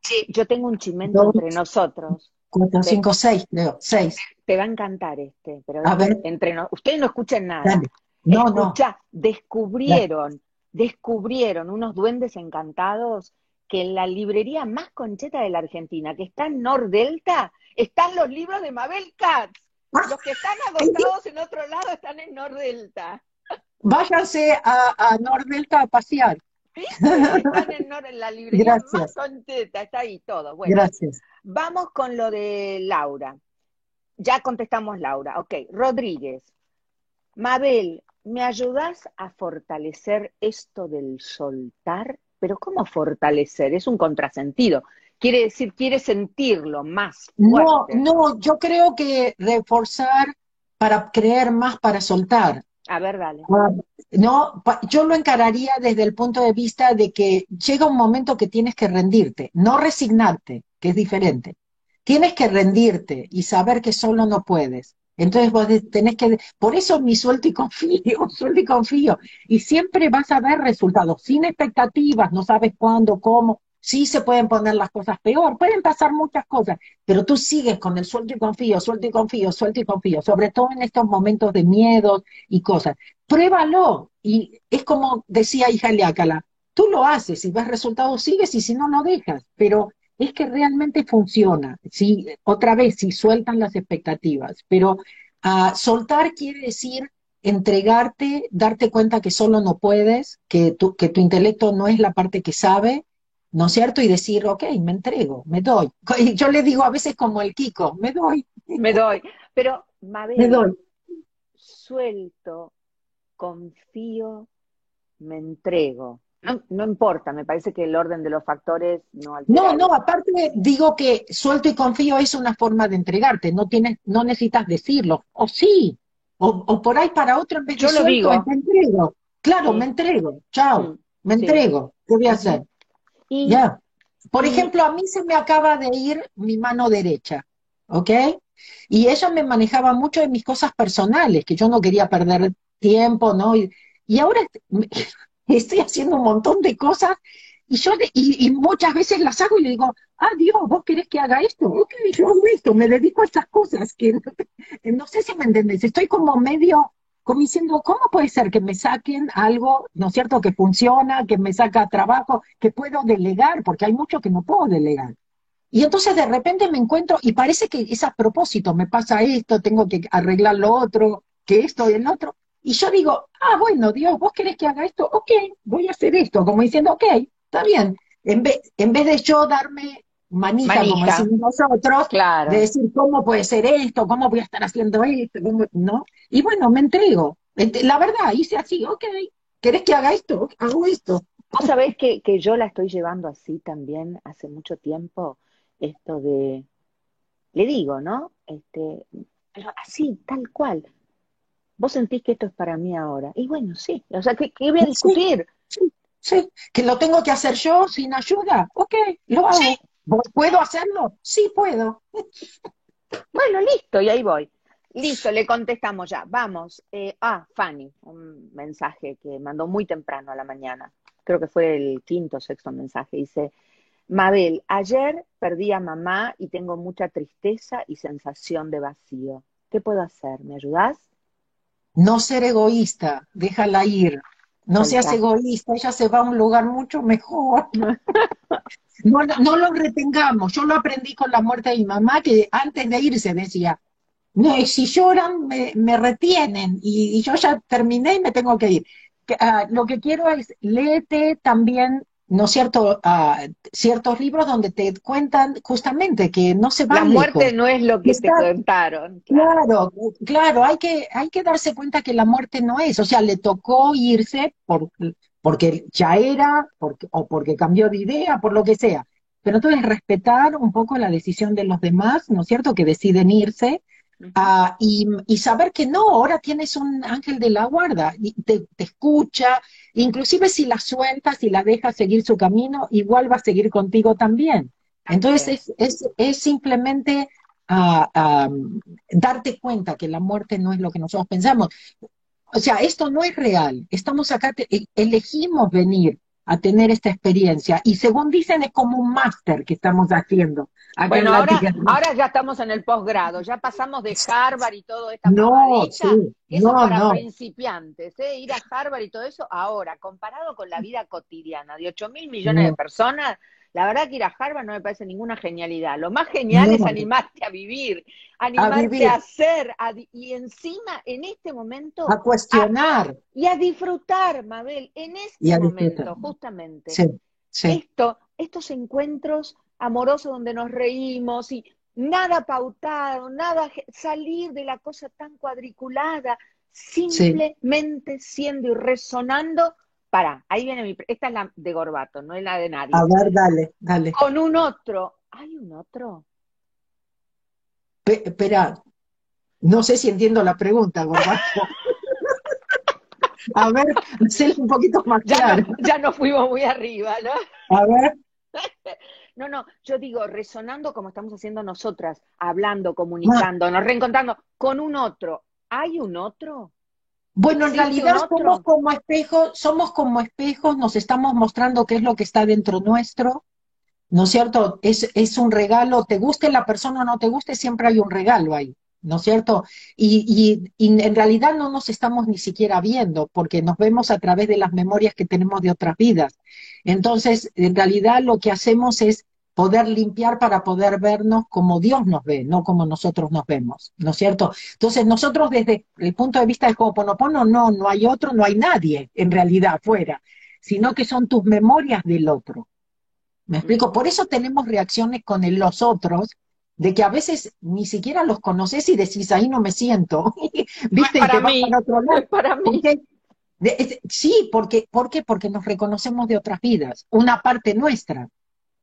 Sí, yo tengo un chimento entre nosotros. Cuatro, cinco, seis, creo, seis. Te va a encantar este, pero a ver. entre ustedes no escuchan nada. No, Escucha, no. descubrieron, descubrieron unos duendes encantados que en la librería más concheta de la Argentina, que está en Nordelta, están los libros de Mabel Katz. Los que están agotados en otro lado están en Nordelta. Váyanse a, a Nordelta a pasear. Están en, la librería más concheta, está ahí todo. Bueno, Gracias. Vamos con lo de Laura. Ya contestamos Laura. Ok, Rodríguez. Mabel, ¿me ayudas a fortalecer esto del soltar? Pero ¿cómo fortalecer? Es un contrasentido. Quiere decir, quiere sentirlo más. No, no, yo creo que reforzar para creer más, para soltar. A ver, dale. Ah, no, yo lo encararía desde el punto de vista de que llega un momento que tienes que rendirte, no resignarte, que es diferente. Tienes que rendirte y saber que solo no puedes. Entonces vos tenés que, por eso mi suelto y confío, suelto y confío. Y siempre vas a ver resultados, sin expectativas, no sabes cuándo, cómo. Sí se pueden poner las cosas peor, pueden pasar muchas cosas, pero tú sigues con el suelto y confío, suelto y confío, suelto y confío, sobre todo en estos momentos de miedo y cosas. Pruébalo. Y es como decía hija Leácala, tú lo haces, si ves resultados sigues y si no, no dejas. Pero es que realmente funciona. Si, otra vez, si sueltan las expectativas, pero uh, soltar quiere decir entregarte, darte cuenta que solo no puedes, que tu, que tu intelecto no es la parte que sabe, ¿no es cierto? Y decir, ok, me entrego, me doy. Yo le digo a veces como el Kiko, me doy. Me doy. Pero, Mabel, me doy. suelto, confío, me entrego. No, no, importa, me parece que el orden de los factores no No, no, aparte digo que suelto y confío es una forma de entregarte, no tienes, no necesitas decirlo, o sí, o, por ahí para otro en vez Yo lo digo. me entrego. Claro, me entrego, chao, me entrego, ¿qué voy a hacer? Ya. Por ejemplo, a mí se me acaba de ir mi mano derecha, ¿ok? Y ella me manejaba mucho de mis cosas personales, que yo no quería perder tiempo, ¿no? Y, y ahora estoy haciendo un montón de cosas y yo y, muchas veces las hago y le digo, ah, Dios, vos querés que haga esto, ok, yo hago esto, me dedico a estas cosas, que no sé si me entendés, estoy como medio, como diciendo, ¿cómo puede ser que me saquen algo, ¿no es cierto?, que funciona, que me saca trabajo, que puedo delegar, porque hay mucho que no puedo delegar. Y entonces de repente me encuentro, y parece que es a propósito, me pasa esto, tengo que arreglar lo otro, que esto y el otro, y yo digo, ah, bueno, Dios, vos querés que haga esto, ok, voy a hacer esto, como diciendo, ok, está bien. En vez, en vez de yo darme manija, como decimos nosotros, claro. de decir, ¿cómo puede ser esto? ¿Cómo voy a estar haciendo esto? ¿No? Y bueno, me entrego. La verdad, hice así, ok, ¿querés que haga esto? Hago esto. Vos sabés que, que yo la estoy llevando así también hace mucho tiempo, esto de, le digo, ¿no? Este, pero así, tal cual vos sentís que esto es para mí ahora. Y bueno, sí, o sea, ¿qué, voy a discutir? Sí, sí. ¿Que lo tengo que hacer yo sin ayuda? Ok, lo hago. ¿Puedo hacerlo? Sí, puedo. Bueno, listo, y ahí voy. Listo, le contestamos ya. Vamos. Eh, ah, Fanny, un mensaje que mandó muy temprano a la mañana. Creo que fue el quinto o sexto mensaje. Dice, Mabel, ayer perdí a mamá y tengo mucha tristeza y sensación de vacío. ¿Qué puedo hacer? ¿Me ayudas? No ser egoísta, déjala ir. No seas egoísta, ella se va a un lugar mucho mejor. no, no lo retengamos. Yo lo aprendí con la muerte de mi mamá, que antes de irse decía, no, si lloran me, retienen y, yo ya terminé y me tengo que ir. Ah, lo que quiero es, léete también, ¿no es cierto?, ah, ciertos libros donde te cuentan justamente que no se va La muerte no es lo que te contaron. Claro. claro, hay, que, hay que darse cuenta que la muerte no es, o sea, le tocó irse por, porque ya era, porque, o porque cambió de idea, por lo que sea. Pero entonces respetar un poco la decisión de los demás, ¿no es cierto?, que deciden irse, Ah, y, saber que no, ahora tienes un ángel de la guarda, y te, escucha, inclusive si la sueltas y la dejas seguir su camino, igual va a seguir contigo también. Entonces es, es, simplemente uh, darte cuenta que la muerte no es lo que nosotros pensamos. O sea, esto no es real. Estamos acá, e, elegimos venir a tener esta experiencia. Y según dicen, es como un máster que estamos haciendo. Bueno, ahora, ahora ya estamos en el posgrado, ya pasamos de Harvard y todo esta no, sí, eso para principiantes, ¿eh? ir a Harvard y todo eso, ahora, comparado con la vida cotidiana de 8 mil millones de personas, la verdad que ir a Harvard no me parece ninguna genialidad. Lo más genial es animarte a vivir, animarte a, hacer, y encima en este momento... A cuestionar. y a disfrutar, Mabel, en este momento, justamente. Esto, estos encuentros amorosos donde nos reímos y nada pautado, nada salir de la cosa tan cuadriculada, simplemente siendo y resonando para, ahí viene mi. Esta es la de Gorbato, no es la de nadie. A ver, dale, dale. Con un otro. ¿Hay un otro? espera, no sé si entiendo la pregunta, Gorbato. A ver, sé un poquito más claro. Ya, no, fuimos muy arriba, ¿no? A ver. No, no, yo digo, resonando como estamos haciendo nosotras, hablando, comunicando, nos reencontrando con un otro. ¿Hay un otro? Bueno, en realidad somos como espejos, somos como espejos, nos estamos mostrando qué es lo que está dentro nuestro, ¿no es cierto? Es, es un regalo, te guste la persona o no te guste, siempre hay un regalo ahí, ¿no es cierto? Y, y, en realidad no nos estamos ni siquiera viendo, porque nos vemos a través de las memorias que tenemos de otras vidas. Entonces, en realidad lo que hacemos es poder limpiar para poder vernos como Dios nos ve, no como nosotros nos vemos, ¿no es cierto? Entonces nosotros desde el punto de vista del Ho'oponopono, no, no hay otro, no hay nadie en realidad afuera, sino que son tus memorias del otro. ¿Me explico? Por eso tenemos reacciones con los otros, de que a veces ni siquiera los conoces y decís, ahí no me siento. ¿Viste? para, mí, para mí. sí, porque, ¿por qué? Porque nos reconocemos de otras vidas, una parte nuestra.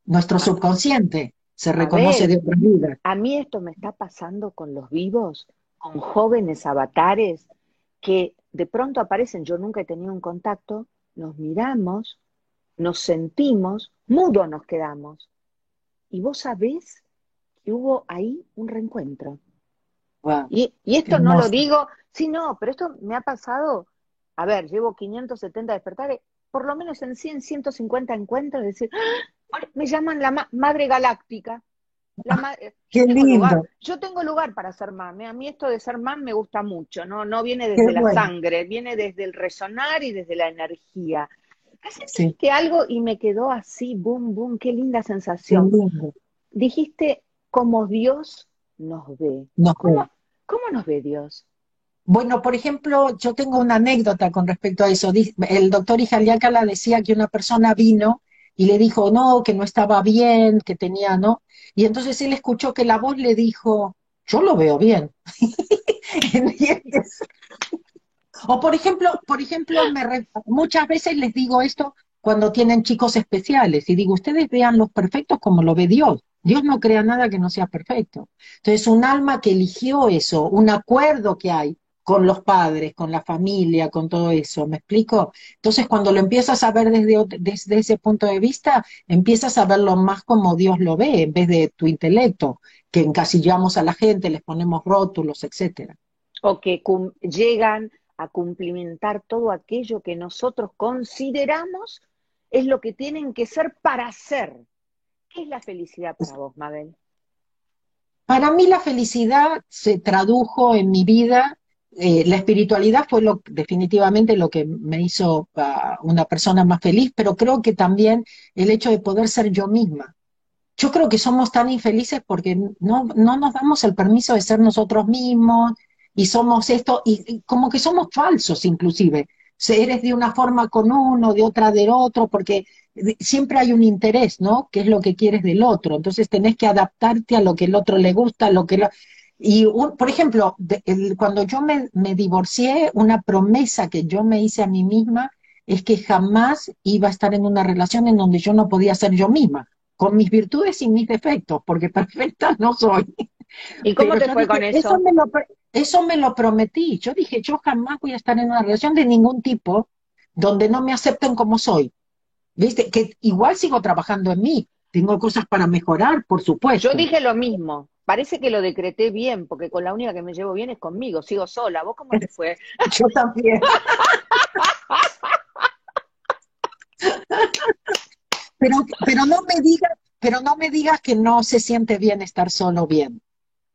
Nuestro subconsciente se reconoce de otras vidas. A mí esto me está pasando con los vivos, con jóvenes avatares que de pronto aparecen, yo nunca he tenido un contacto, nos miramos, nos sentimos, mudos nos quedamos. Y vos sabés que hubo ahí un reencuentro. y, esto no lo digo, sí, no, pero esto me ha pasado, a ver, llevo 570 despertares, por lo menos en 100, 150 encuentros, es me llaman la madre galáctica. La ah, Qué lindo. Yo tengo lugar para ser mame. A mí esto de ser mam me gusta mucho. No, no viene desde la sangre, viene desde el resonar y desde la energía. Sí. que algo y me quedó así, boom, boom, qué linda sensación. Dijiste como Dios nos ve. ¿Cómo, ¿Cómo nos ve Dios? Bueno, por ejemplo, yo tengo una anécdota con respecto a eso. El doctor la decía que una persona vino y le dijo, no, que no estaba bien, que tenía, ¿no? Y entonces él escuchó que la voz le dijo, yo lo veo bien. o por ejemplo, por ejemplo, muchas veces les digo esto cuando tienen chicos especiales y digo, ustedes vean los perfectos como lo ve Dios. Dios no crea nada que no sea perfecto. Entonces, un alma que eligió eso, un acuerdo que hay, con los padres, con la familia, con todo eso, ¿me explico? Entonces, cuando lo empiezas a ver desde, desde ese punto de vista, empiezas a verlo más como Dios lo ve, en vez de tu intelecto, que encasillamos a la gente, les ponemos rótulos, etcétera. O que llegan a cumplimentar todo aquello que nosotros consideramos es lo que tienen que ser para ser. ¿Qué es la felicidad para vos, Mabel? Para mí la felicidad se tradujo en mi vida eh, la espiritualidad fue lo, definitivamente lo que me hizo uh, una persona más feliz, pero creo que también el hecho de poder ser yo misma. Yo creo que somos tan infelices porque no, no nos damos el permiso de ser nosotros mismos y somos esto, y, y como que somos falsos inclusive. Eres de una forma con uno, de otra del otro, porque siempre hay un interés, ¿no? ¿Qué es lo que quieres del otro? Entonces tenés que adaptarte a lo que el otro le gusta, a lo que... Lo... Y, por ejemplo, cuando yo me, divorcié, una promesa que yo me hice a mí misma es que jamás iba a estar en una relación en donde yo no podía ser yo misma, con mis virtudes y mis defectos, porque perfecta no soy. ¿Y cómo te fue con eso? Eso me, lo, eso me lo prometí. Yo dije, yo jamás voy a estar en una relación de ningún tipo donde no me acepten como soy. ¿Viste? Que igual sigo trabajando en mí. Tengo cosas para mejorar, por supuesto. Yo dije lo mismo. Parece que lo decreté bien, porque con la única que me llevo bien es conmigo, sigo sola. ¿Vos cómo te fue? Yo también. pero, pero no me digas, pero no me digas que no se siente bien estar solo bien.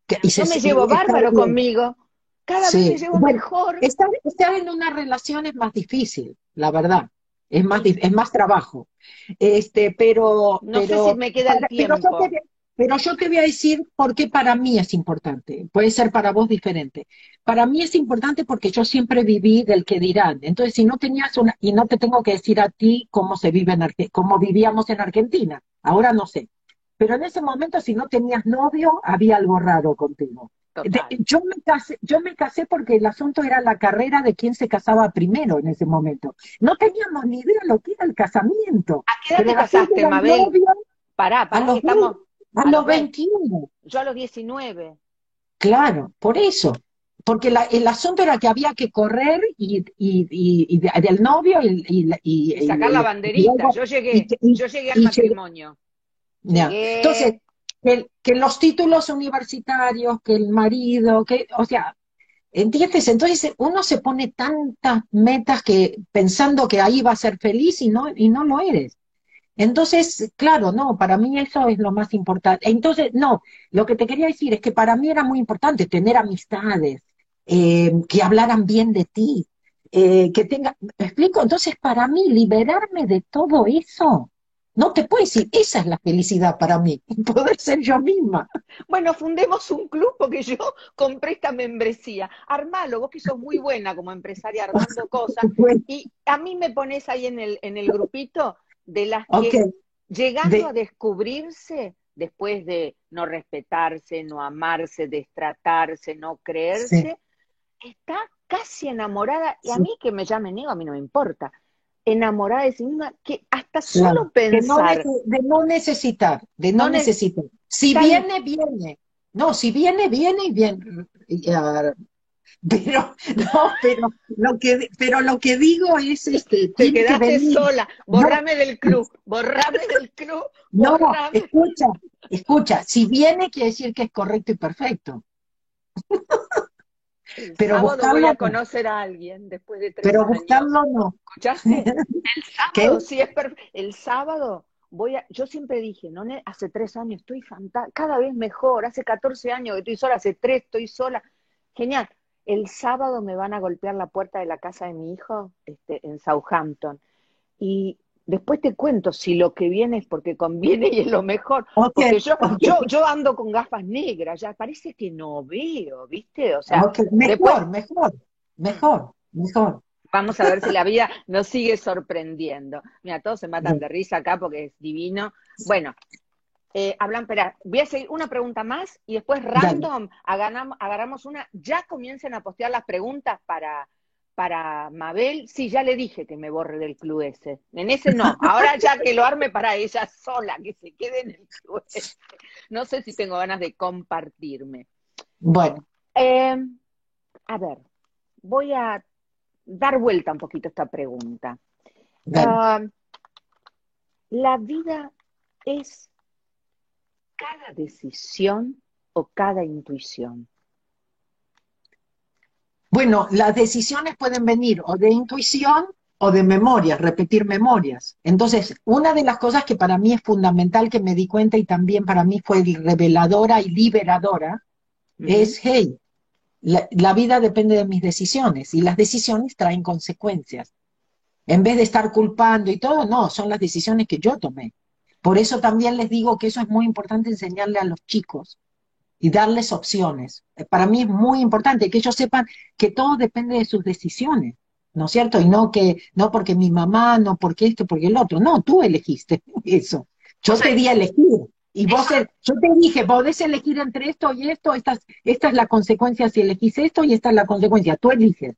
Que, y Yo me llevo bárbaro conmigo. Cada vez me llevo mejor. Estar, en una relación es más difícil, la verdad. Es más, es más trabajo. Este, pero. No sé si me queda el tiempo. Pero yo te voy a decir por qué para mí es importante. Puede ser para vos diferente. Para mí es importante porque yo siempre viví del que dirán. Entonces, si no tenías una, y no te tengo que decir a ti cómo se vive en cómo vivíamos en Argentina. Ahora no sé. Pero en ese momento, si no tenías novio, había algo raro contigo. yo, me casé, yo me casé porque el asunto era la carrera de quién se casaba primero en ese momento. No teníamos ni idea lo que era el casamiento. ¿A qué edad te casaste, Mabel? pará, pará, estamos, a, los 21. Yo a los 19. Claro, por eso. Porque el asunto era que había que correr y, y, del novio y, sacar la banderita. yo llegué, yo llegué al matrimonio. Entonces, que, los títulos universitarios, que el marido, que, o sea, ¿entiendes? Entonces uno se pone tantas metas que pensando que ahí va a ser feliz y no, y no lo eres. Entonces, claro, no, para mí eso es lo más importante. Entonces, no, lo que te quería decir es que para mí era muy importante tener amistades, eh, que hablaran bien de ti, eh, que tenga, ¿me explico? Entonces, para mí, liberarme de todo eso, no te puedo decir, esa es la felicidad para mí, poder ser yo misma. Bueno, fundemos un club porque yo compré esta membresía. Armalo, vos que sos muy buena como empresaria armando cosas, y a mí me pones ahí en el, en el grupito de las que llegando a descubrirse después de no respetarse, no amarse, destratarse, no creerse, está casi enamorada, y a mí que me llame Nego, a mí no me importa, enamorada de sí misma, que hasta solo pensar... De no, necesitar, de no, necesitar. Si viene, viene. No, si viene, viene y viene. Pero, no, pero lo que, pero lo que digo es este. Te quedaste sola, borrame del club, borrame del club. No, escucha, escucha, si viene quiere decir que es correcto y perfecto. pero sábado voy a conocer a alguien después de tres Pero buscarlo no. ¿Escuchaste? El sábado, sí es El sábado voy a, yo siempre dije, no, hace tres años estoy fantástica, cada vez mejor, hace 14 años que estoy sola, hace tres estoy sola. Genial el sábado me van a golpear la puerta de la casa de mi hijo este, en Southampton. Y después te cuento si lo que viene es porque conviene y es lo mejor. porque yo, yo, yo, ando con gafas negras, ya parece que no veo, ¿viste? O sea, mejor, mejor, mejor, mejor. Vamos a ver si la vida nos sigue sorprendiendo. Mira, todos se matan de risa acá porque es divino. Bueno, eh, hablan, espera, voy a seguir una pregunta más y después random agarramos, una. Ya comiencen a postear las preguntas para, para Mabel. Sí, ya le dije que me borre del club ese. En ese no. Ahora ya que lo arme para ella sola, que se quede en el club ese. No sé si tengo ganas de compartirme. Bueno. Eh, a ver, voy a dar vuelta un poquito esta pregunta. Ah, la vida es cada decisión o cada intuición. Bueno, las decisiones pueden venir o de intuición o de memorias, repetir memorias. Entonces, una de las cosas que para mí es fundamental que me di cuenta y también para mí fue reveladora y liberadora es, hey, la, vida depende de mis decisiones y las decisiones traen consecuencias. En vez de estar culpando y todo, no, son las decisiones que yo tomé. Por eso también les digo que eso es muy importante enseñarle a los chicos y darles opciones. Para mí es muy importante que ellos sepan que todo depende de sus decisiones, ¿no es cierto? Y no que, no porque mi mamá, no porque esto, porque el otro. No, tú elegiste eso. Yo te di a elegir. Y vos, yo te dije, podés elegir entre esto y esto, esta, esta es la consecuencia si elegís esto y esta es la consecuencia, tú eliges.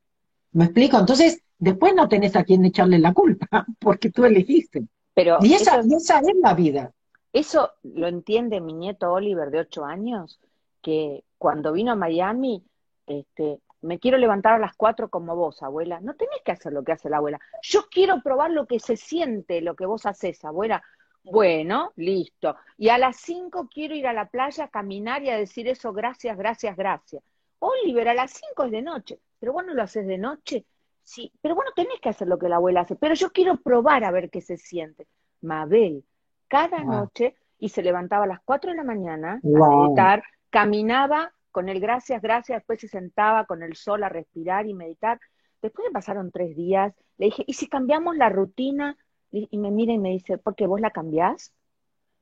¿Me explico? Entonces, después no tenés a quién echarle la culpa, porque tú elegiste. Pero y esa, esa es la vida. Eso lo entiende mi nieto Oliver de ocho años, que cuando vino a Miami, este, me quiero levantar a las cuatro como vos, abuela. No tenés que hacer lo que hace la abuela. Yo quiero probar lo que se siente, lo que vos haces, abuela. Bueno, listo. Y a las cinco quiero ir a la playa a caminar y a decir eso, gracias, gracias, gracias. Oliver, a las cinco es de noche. Pero vos no lo haces de noche. Sí, pero bueno, tenés que hacer lo que la abuela hace. Pero yo quiero probar a ver qué se siente. Mabel, cada noche, y se levantaba a las cuatro de la mañana a meditar, caminaba con el gracias, gracias, después se sentaba con el sol a respirar y meditar. Después le pasaron tres días, le dije, ¿y si cambiamos la rutina? y me mira y me dice, ¿por qué vos la cambiás?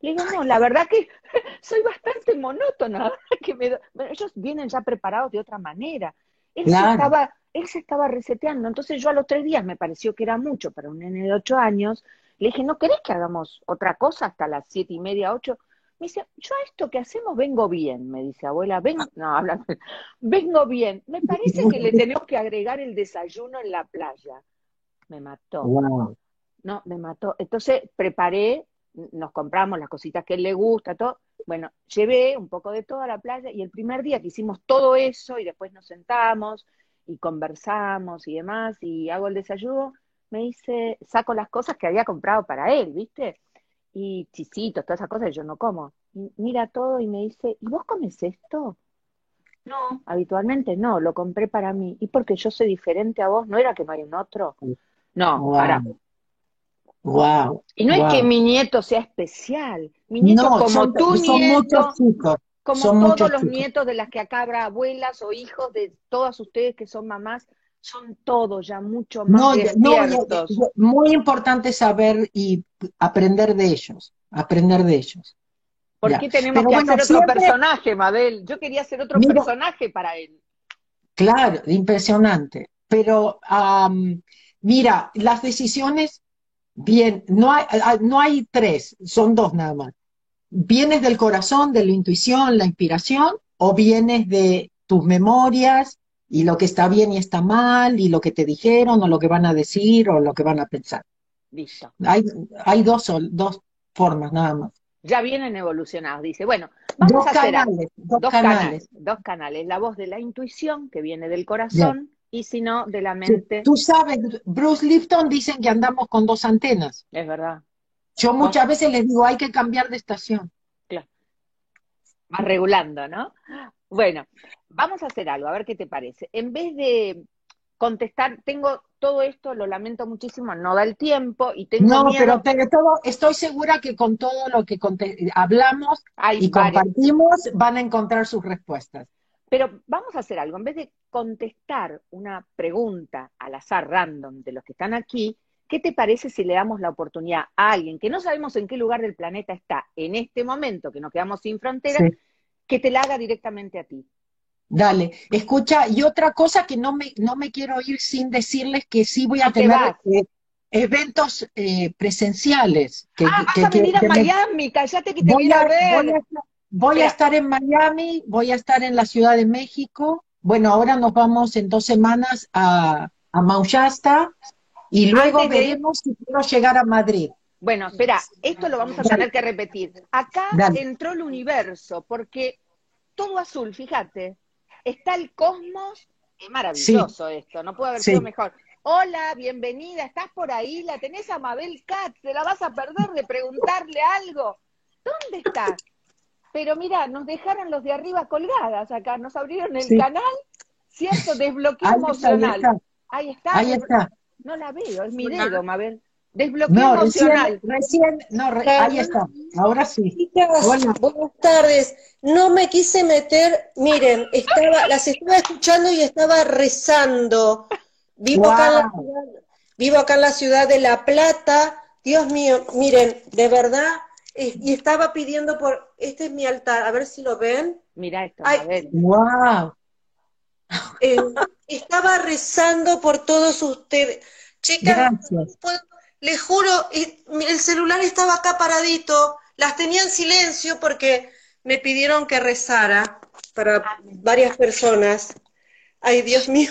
Le digo, no, la verdad que soy bastante monótona. Que me, ellos vienen ya preparados de otra manera. Él, estaba, él se estaba reseteando. Entonces yo a los tres días me pareció que era mucho para un nene de ocho años. Le dije, ¿no querés que hagamos otra cosa hasta las siete y media, ocho? Me dice, yo a esto que hacemos vengo bien, me dice abuela, vengo, no, habla, vengo bien. Me parece que le tenemos que agregar el desayuno en la playa. Me mató. No, me mató. Entonces preparé, nos compramos las cositas que él le gusta, todo. Bueno, llevé un poco de todo a la playa y el primer día que hicimos todo eso y después nos sentamos y conversamos y demás y hago el desayuno, me dice, saco las cosas que había comprado para él, ¿viste? Y chisitos, todas esas cosas yo no como. mira todo y me dice, ¿y vos comes esto? No, habitualmente no, lo compré para mí. ¿Y porque yo soy diferente a vos? ¿No era que no hay un otro? No, para, Wow. Y no es que mi nieto sea especial. Mi nieto, como tu nieto, como todos los nietos de las que acá habrá abuelas o hijos de todas ustedes que son mamás, son todos ya mucho más despiertos. muy importante saber y aprender de ellos, aprender de ellos. ¿Por qué tenemos que hacer otro personaje, Mabel? Yo quería hacer otro personaje para él. Claro, impresionante. Pero mira, las decisiones Bien, no hay, no hay tres, son dos nada más. ¿Vienes del corazón, de la intuición, la inspiración, o vienes de tus memorias y lo que está bien y está mal, y lo que te dijeron, o lo que van a decir, o lo que van a pensar? Listo. Hay, hay dos, dos formas nada más. Ya vienen evolucionados, dice. Bueno, vamos a hacer canales, dos, canales. Dos canales. La voz de la intuición, que viene del corazón, y si no, de la mente. Tú sabes, Bruce Lipton dicen que andamos con dos antenas. Es verdad. Yo muchas veces les digo, hay que cambiar de estación. Claro. Vas regulando, ¿no? Bueno, vamos a hacer algo, a ver qué te parece. En vez de contestar, tengo todo esto, lo lamento muchísimo, no da el tiempo y tengo No, pero, todo, estoy segura que con todo lo que hablamos y compartimos van a encontrar sus respuestas. Pero vamos a hacer algo, en vez de contestar una pregunta al azar random de los que están aquí, ¿qué te parece si le damos la oportunidad a alguien que no sabemos en qué lugar del planeta está en este momento, que nos quedamos sin fronteras, que te la haga directamente a ti? Dale, escucha, y otra cosa que no me, no me quiero ir sin decirles que sí voy a tener eh, eventos eh, presenciales. Que, ah, vas a venir a Miami, cállate que te voy a, ver. Voy a estar en Miami, voy a estar en la Ciudad de México. Bueno, ahora nos vamos en dos semanas a, a Mauyasta y luego veremos si quiero llegar a Madrid. Bueno, espera, esto lo vamos a tener que repetir. Acá entró el universo, porque todo azul, fíjate, está el cosmos Es maravilloso esto, no puede haber sido mejor. Hola, bienvenida, ¿estás por ahí? ¿La tenés a Mabel Katz? ¿Te la vas a perder de preguntarle algo? ¿Dónde estás? Pero mira, nos dejaron los de arriba colgadas acá, nos abrieron el canal, ¿cierto? Desbloqueo emocional. ahí está. Ahí está. No la veo, es mi dedo, Mabel. Desbloqueo emocional. Recién, no, ahí está, ahora sí. buenas tardes. No me quise meter, miren, estaba, las estaba escuchando y estaba rezando. Vivo, acá en la ciudad, vivo acá en la ciudad de La Plata. Dios mío, miren, de verdad, y estaba pidiendo por, este es mi altar, a ver si lo ven. Mira esto, a ver. Wow. Eh, estaba rezando por todos ustedes. Chicas, les juro, el celular estaba acá paradito, las tenía en silencio porque me pidieron que rezara para varias personas. Ay, Dios mío,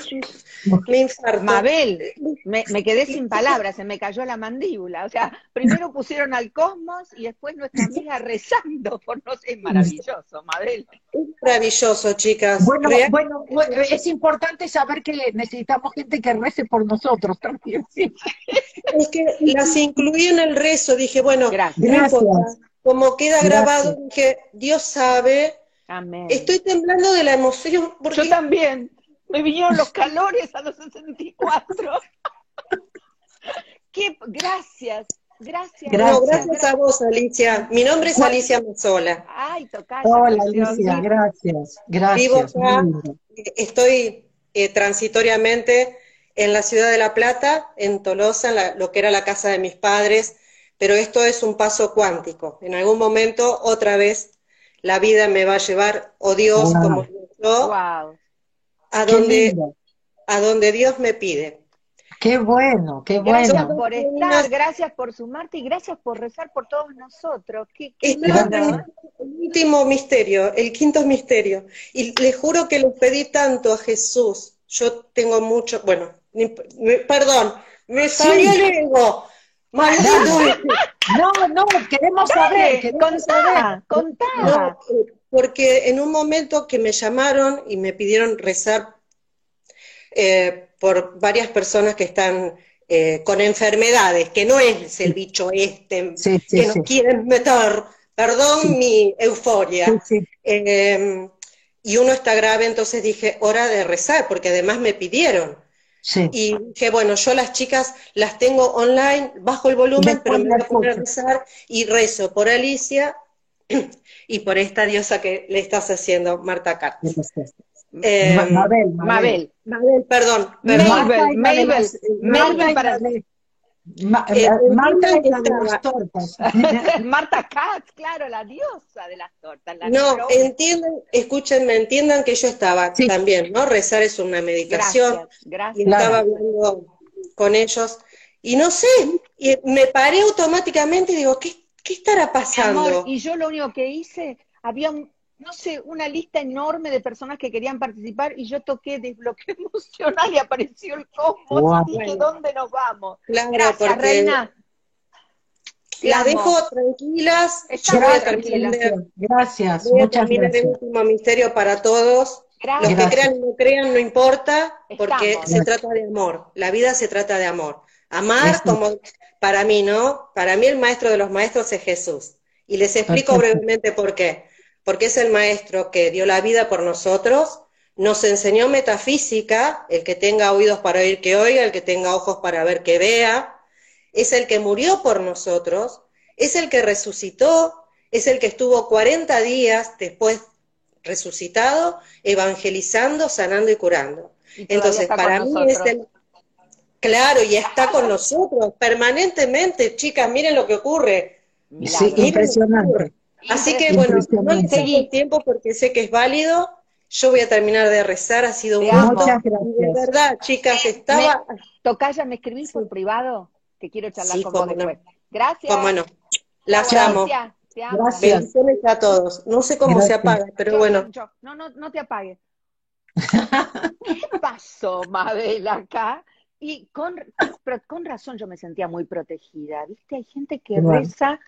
me infarto. Mabel, me, quedé sin palabras, se me cayó la mandíbula. O sea, primero pusieron al cosmos y después nuestra amiga rezando por no Es maravilloso, Mabel. Es maravilloso, chicas. Bueno, bueno, es importante saber que necesitamos gente que rece por nosotros también. ¿sí? Es que las incluí en el rezo, dije, bueno, gracias. como queda grabado, dije, Dios sabe. Amén. Estoy temblando de la emoción. Porque... Yo también. Me vinieron los calores a los 64. Qué, gracias, gracias. Gracias. a vos, Alicia. Mi nombre es Alicia Mazzola. Ay, toca. Hola, Alicia, gracias. Gracias. estoy eh, transitoriamente en la ciudad de La Plata, en Tolosa, lo que era la casa de mis padres, pero esto es un paso cuántico. En algún momento, otra vez, la vida me va a llevar, o Dios, como yo, wow a donde, a donde Dios me pide. Qué bueno, qué bueno. Gracias por estar, gracias por sumarte y gracias por rezar por todos nosotros. Qué, qué el último misterio, el quinto misterio. Y les juro que les pedí tanto a Jesús. Yo tengo mucho, bueno, perdón, me salió el ego. No, no, queremos saber, queremos saber. Contá. Eh, porque en un momento que me llamaron y me pidieron rezar eh, por varias personas que están eh, con enfermedades, que no es el bicho este que nos quieren meter, perdón mi euforia, em, y uno está grave, entonces dije, hora de rezar, porque además me pidieron. Y dije, bueno, yo las chicas las tengo online, bajo el volumen, pero me voy a poner a rezar y rezo por Alicia y por esta diosa que le estás haciendo, Marta Katz. Eh, Mabel, Mabel, Mabel, perdón, Mabel, Mabel, Mabel para... Eh, Marta y las tortas. Marta Katz, claro, la diosa de las tortas. no, entiendan, escúchenme, entiendan que yo estaba también, ¿no? Rezar es una meditación. Gracias, Y estaba hablando con ellos. Y no sé, y me paré automáticamente y digo, ¿qué ¿Qué estará pasando? y yo lo único que hice, había, no sé, una lista enorme de personas que querían participar y yo toqué desbloqueo emocional y apareció el cosmos y dije, ¿dónde nos vamos? Claro, Gracias, reina. Las dejo tranquilas. Gracias, gracias. muchas gracias. el último misterio para todos. Los que crean o no crean no importa, porque se trata de amor. La vida se trata de amor. Amar como para mí, ¿no? Para mí el maestro de los maestros es Jesús. Y les explico brevemente por qué. Porque es el maestro que dio la vida por nosotros, nos enseñó metafísica, el que tenga oídos para oír que oiga, el que tenga ojos para ver que vea, es el que murió por nosotros, es el que resucitó, es el que estuvo 40 días después resucitado, evangelizando, sanando y curando. Entonces, para mí es el, Claro, y está con nosotros permanentemente, chicas, miren lo que ocurre. Sí, impresionante. Así que bueno, no les el tiempo porque sé que es válido. Yo voy a terminar de rezar, ha sido un gusto. De verdad, chicas, estaba. Tocaya, ¿me escribís por privado? Que quiero charlar con vos después. Gracias. Cómo no. Las amo. Gracias. Bendiciones a todos. No sé cómo se apaga, pero bueno. No, no, no te apagues. ¿Qué pasó, Mabel, acá? Y con, con razón yo me sentía muy protegida, ¿viste? Hay gente que reza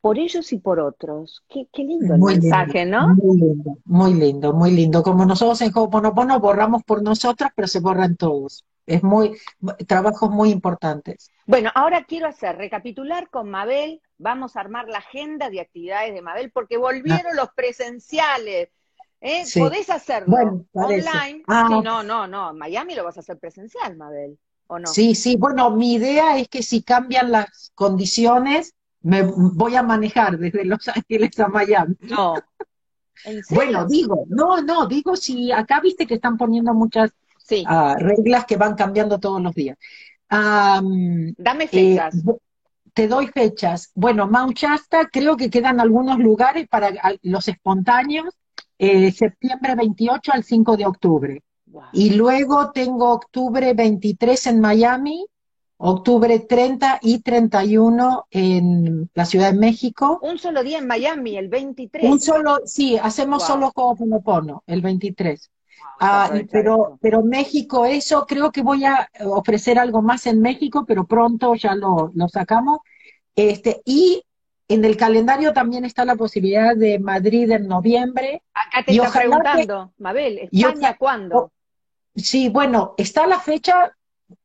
por ellos y por otros. Qué, lindo el mensaje, ¿no? Muy lindo, muy lindo, muy lindo. Como nosotros en Ho'oponopono borramos por nosotras, pero se borran todos. Es muy, trabajos muy importantes. Bueno, ahora quiero hacer, recapitular con Mabel, vamos a armar la agenda de actividades de Mabel, porque volvieron los presenciales. ¿Eh? ¿Podés hacerlo online? Ah. no, no, no, en Miami lo vas a hacer presencial, Mabel, ¿o no? Sí, sí, bueno, mi idea es que si cambian las condiciones, me voy a manejar desde Los Ángeles a Miami. No. Bueno, digo, no, no, digo si acá viste que están poniendo muchas ah, reglas que van cambiando todos los días. Dame fechas. Eh, te doy fechas. Bueno, Mount Shasta, creo que quedan algunos lugares para los espontáneos, eh, septiembre 28 al 5 de octubre. Y luego tengo octubre 23 en Miami, octubre 30 y 31 en la Ciudad de México. Un solo día en Miami, el 23. Un solo, sí, hacemos solo Ho'oponopono, el 23. Ah, pero, pero México, eso creo que voy a ofrecer algo más en México, pero pronto ya lo, lo sacamos. Este, y en el calendario también está la posibilidad de Madrid en noviembre. Acá te está preguntando, Mabel, ¿España cuándo? Sí, bueno, está la fecha,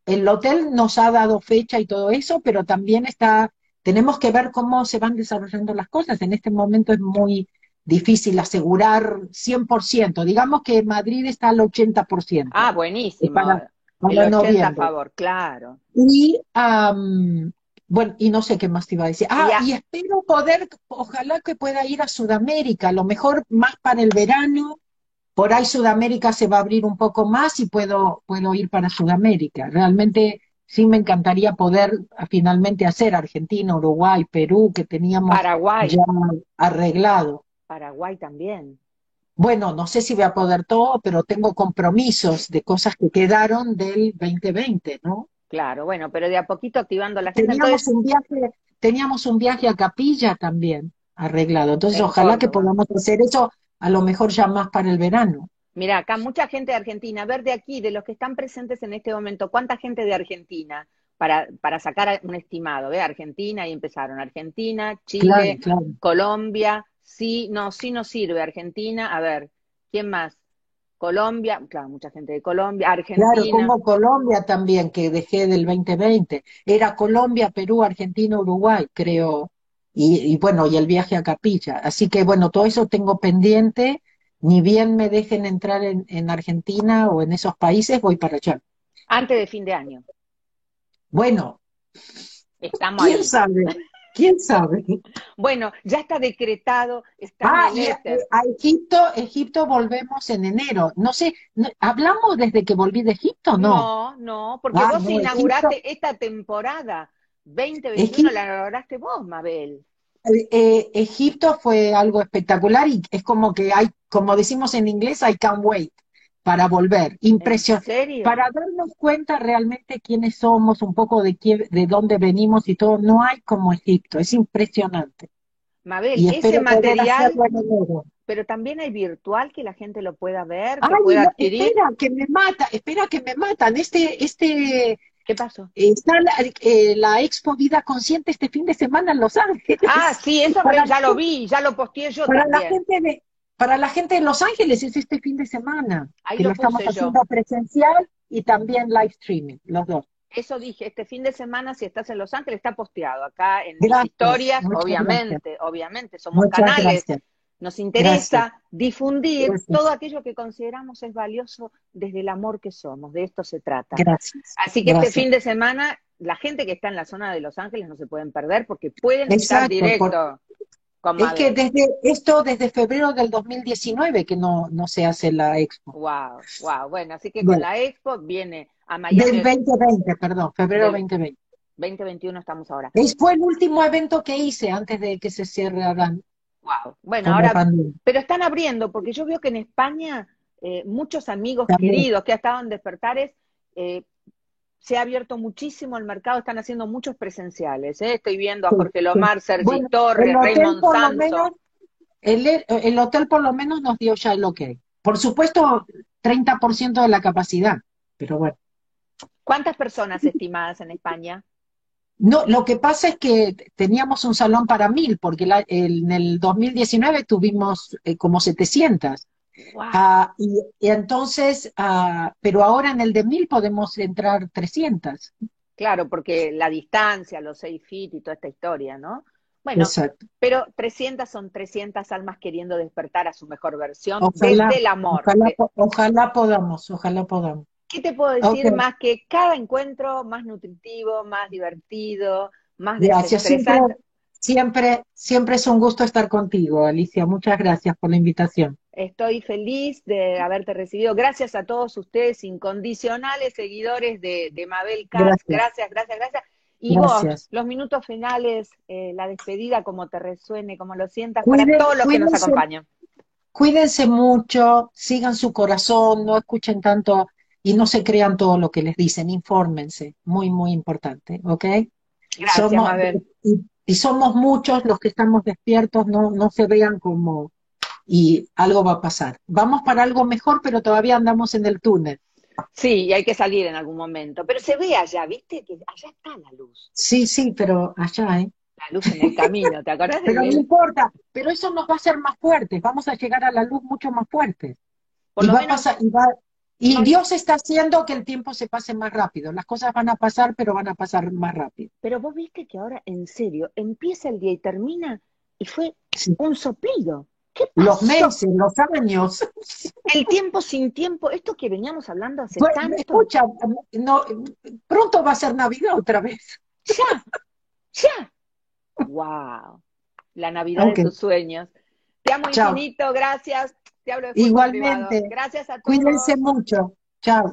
el hotel nos ha dado fecha y todo eso, pero también está, tenemos que ver cómo se van desarrollando las cosas. En este momento es muy difícil asegurar 100%. Digamos que Madrid está al 80%. Ah, buenísimo. Para, el 80 a favor, claro. Y, bueno, y no sé qué más te iba a decir. Ah, y espero poder, ojalá que pueda ir a Sudamérica, a lo mejor más para el verano, por ahí Sudamérica se va a abrir un poco más y puedo, puedo ir para Sudamérica. Realmente sí me encantaría poder finalmente hacer Argentina, Uruguay, Perú, que teníamos ya arreglado. Paraguay también. Bueno, no sé si voy a poder todo, pero tengo compromisos de cosas que quedaron del 2020, ¿no? Claro, bueno, pero de a poquito activando la agenda. Teníamos, un, viaje, teníamos un viaje a Capilla también arreglado. Entonces, ojalá que podamos hacer eso a lo mejor ya más para el verano. Mira, acá mucha gente de Argentina, a ver de aquí, de los que están presentes en este momento, ¿cuánta gente de Argentina? Para, para sacar un estimado, ¿ve? Argentina, y empezaron Argentina, Chile, Colombia, sí, no, sí no sirve, Argentina, a ver, ¿quién más? Colombia, claro, mucha gente de Colombia, Argentina. Claro, como Colombia también, que dejé del 2020. Era Colombia, Perú, Argentina, Uruguay, creo, y, bueno, y el viaje a Capilla. Así que bueno, todo eso tengo pendiente, ni bien me dejen entrar en, en Argentina o en esos países, voy para allá. Antes de fin de año. Bueno, Estamos ¿quién sabe? ¿Quién sabe? Bueno, ya está decretado. Está ah, y a, Egipto, Egipto volvemos en enero. No sé, ¿hablamos desde que volví de Egipto no? No, no, porque ah, vos inauguraste esta temporada. 2021 la inauguraste vos, Mabel. Eh, eh, Egipto fue algo espectacular y es como que hay, como decimos en inglés, I can't wait para volver. Impresionante. Para darnos cuenta realmente quiénes somos, un poco de, de dónde venimos y todo, no hay como Egipto, es impresionante. Mabel, ese material, pero también hay virtual que la gente lo pueda ver, que pueda adquirir. Espera, que me mata, espera que me matan. Este, este ¿Qué pasó? Está eh, la, Expo Vida Consciente este fin de semana en Los Ángeles. Ah, sí, eso ya lo vi, ya lo posteé yo para La gente de, para la gente de Los Ángeles es este fin de semana. Ahí lo, estamos haciendo presencial y también live streaming, los dos. Eso dije, este fin de semana, si estás en Los Ángeles, está posteado acá en mis historias, obviamente, obviamente, somos canales. Nos interesa difundir todo aquello que consideramos es valioso desde el amor que somos, de esto se trata. Gracias. Así que este fin de semana, la gente que está en la zona de Los Ángeles no se pueden perder porque pueden estar directo. Es que desde esto desde febrero del 2019 que no, no se hace la expo. Wow, wow. Bueno, así que con la expo viene a Miami. Del 2020, perdón, febrero 2020. 2021 estamos ahora. Es, fue el último evento que hice antes de que se cierre bueno, ahora, pero están abriendo, porque yo veo que en España eh, muchos amigos queridos que estaban en despertares, eh, se ha abierto muchísimo el mercado, están haciendo muchos presenciales. ¿eh? Estoy viendo a Jorge Lomar, Sergi Torres, Raymond Santos. El, el, hotel por lo menos nos dio ya el ok. Por supuesto, 30% de la capacidad, pero bueno. ¿Cuántas personas estimadas en España? No, lo que pasa es que teníamos un salón para mil, porque en el 2019 tuvimos eh, como 700. Ah, y, entonces, ah, pero ahora en el de mil podemos entrar 300. Claro, porque la distancia, los seis feet y toda esta historia, ¿no? Bueno, pero 300 son 300 almas queriendo despertar a su mejor versión desde el amor. Ojalá, podamos, ojalá podamos. ¿Qué te puedo decir más que cada encuentro más nutritivo, más divertido, más Gracias, siempre, siempre, siempre es un gusto estar contigo, Alicia. Muchas gracias por la invitación. Estoy feliz de haberte recibido. Gracias a todos ustedes, incondicionales seguidores de, Mabel Katz. Gracias, gracias, gracias. Y vos, los minutos finales, eh, la despedida, como te resuene, como lo sientas, para todos los que nos acompañan. Cuídense mucho, sigan su corazón, no escuchen tanto y no se crean todo lo que les dicen, infórmense, muy, muy importante, ¿ok? Gracias, Mabel. Y, y, somos muchos los que estamos despiertos, no, no se vean como y algo va a pasar. Vamos para algo mejor, pero todavía andamos en el túnel. Sí, y hay que salir en algún momento. Pero se ve allá, ¿viste? Que allá está la luz. Sí, sí, pero allá, ¿eh? La luz en el camino, ¿te acordás? pero no importa, pero eso nos va a hacer más fuertes, vamos a llegar a la luz mucho más fuertes. Por y, lo menos... y, y Dios está haciendo que el tiempo se pase más rápido. Las cosas van a pasar, pero van a pasar más rápido. Pero vos viste que ahora, en serio, empieza el día y termina, y fue un soplido los meses, los años. El tiempo sin tiempo, esto que veníamos hablando hace tanto. Escucha, no, pronto va a ser Navidad otra vez. Ya, ya. Wow. La Navidad de tus sueños. Te amo infinito, gracias. Te hablo Igualmente. Gracias a todos. Cuídense mucho. Chao.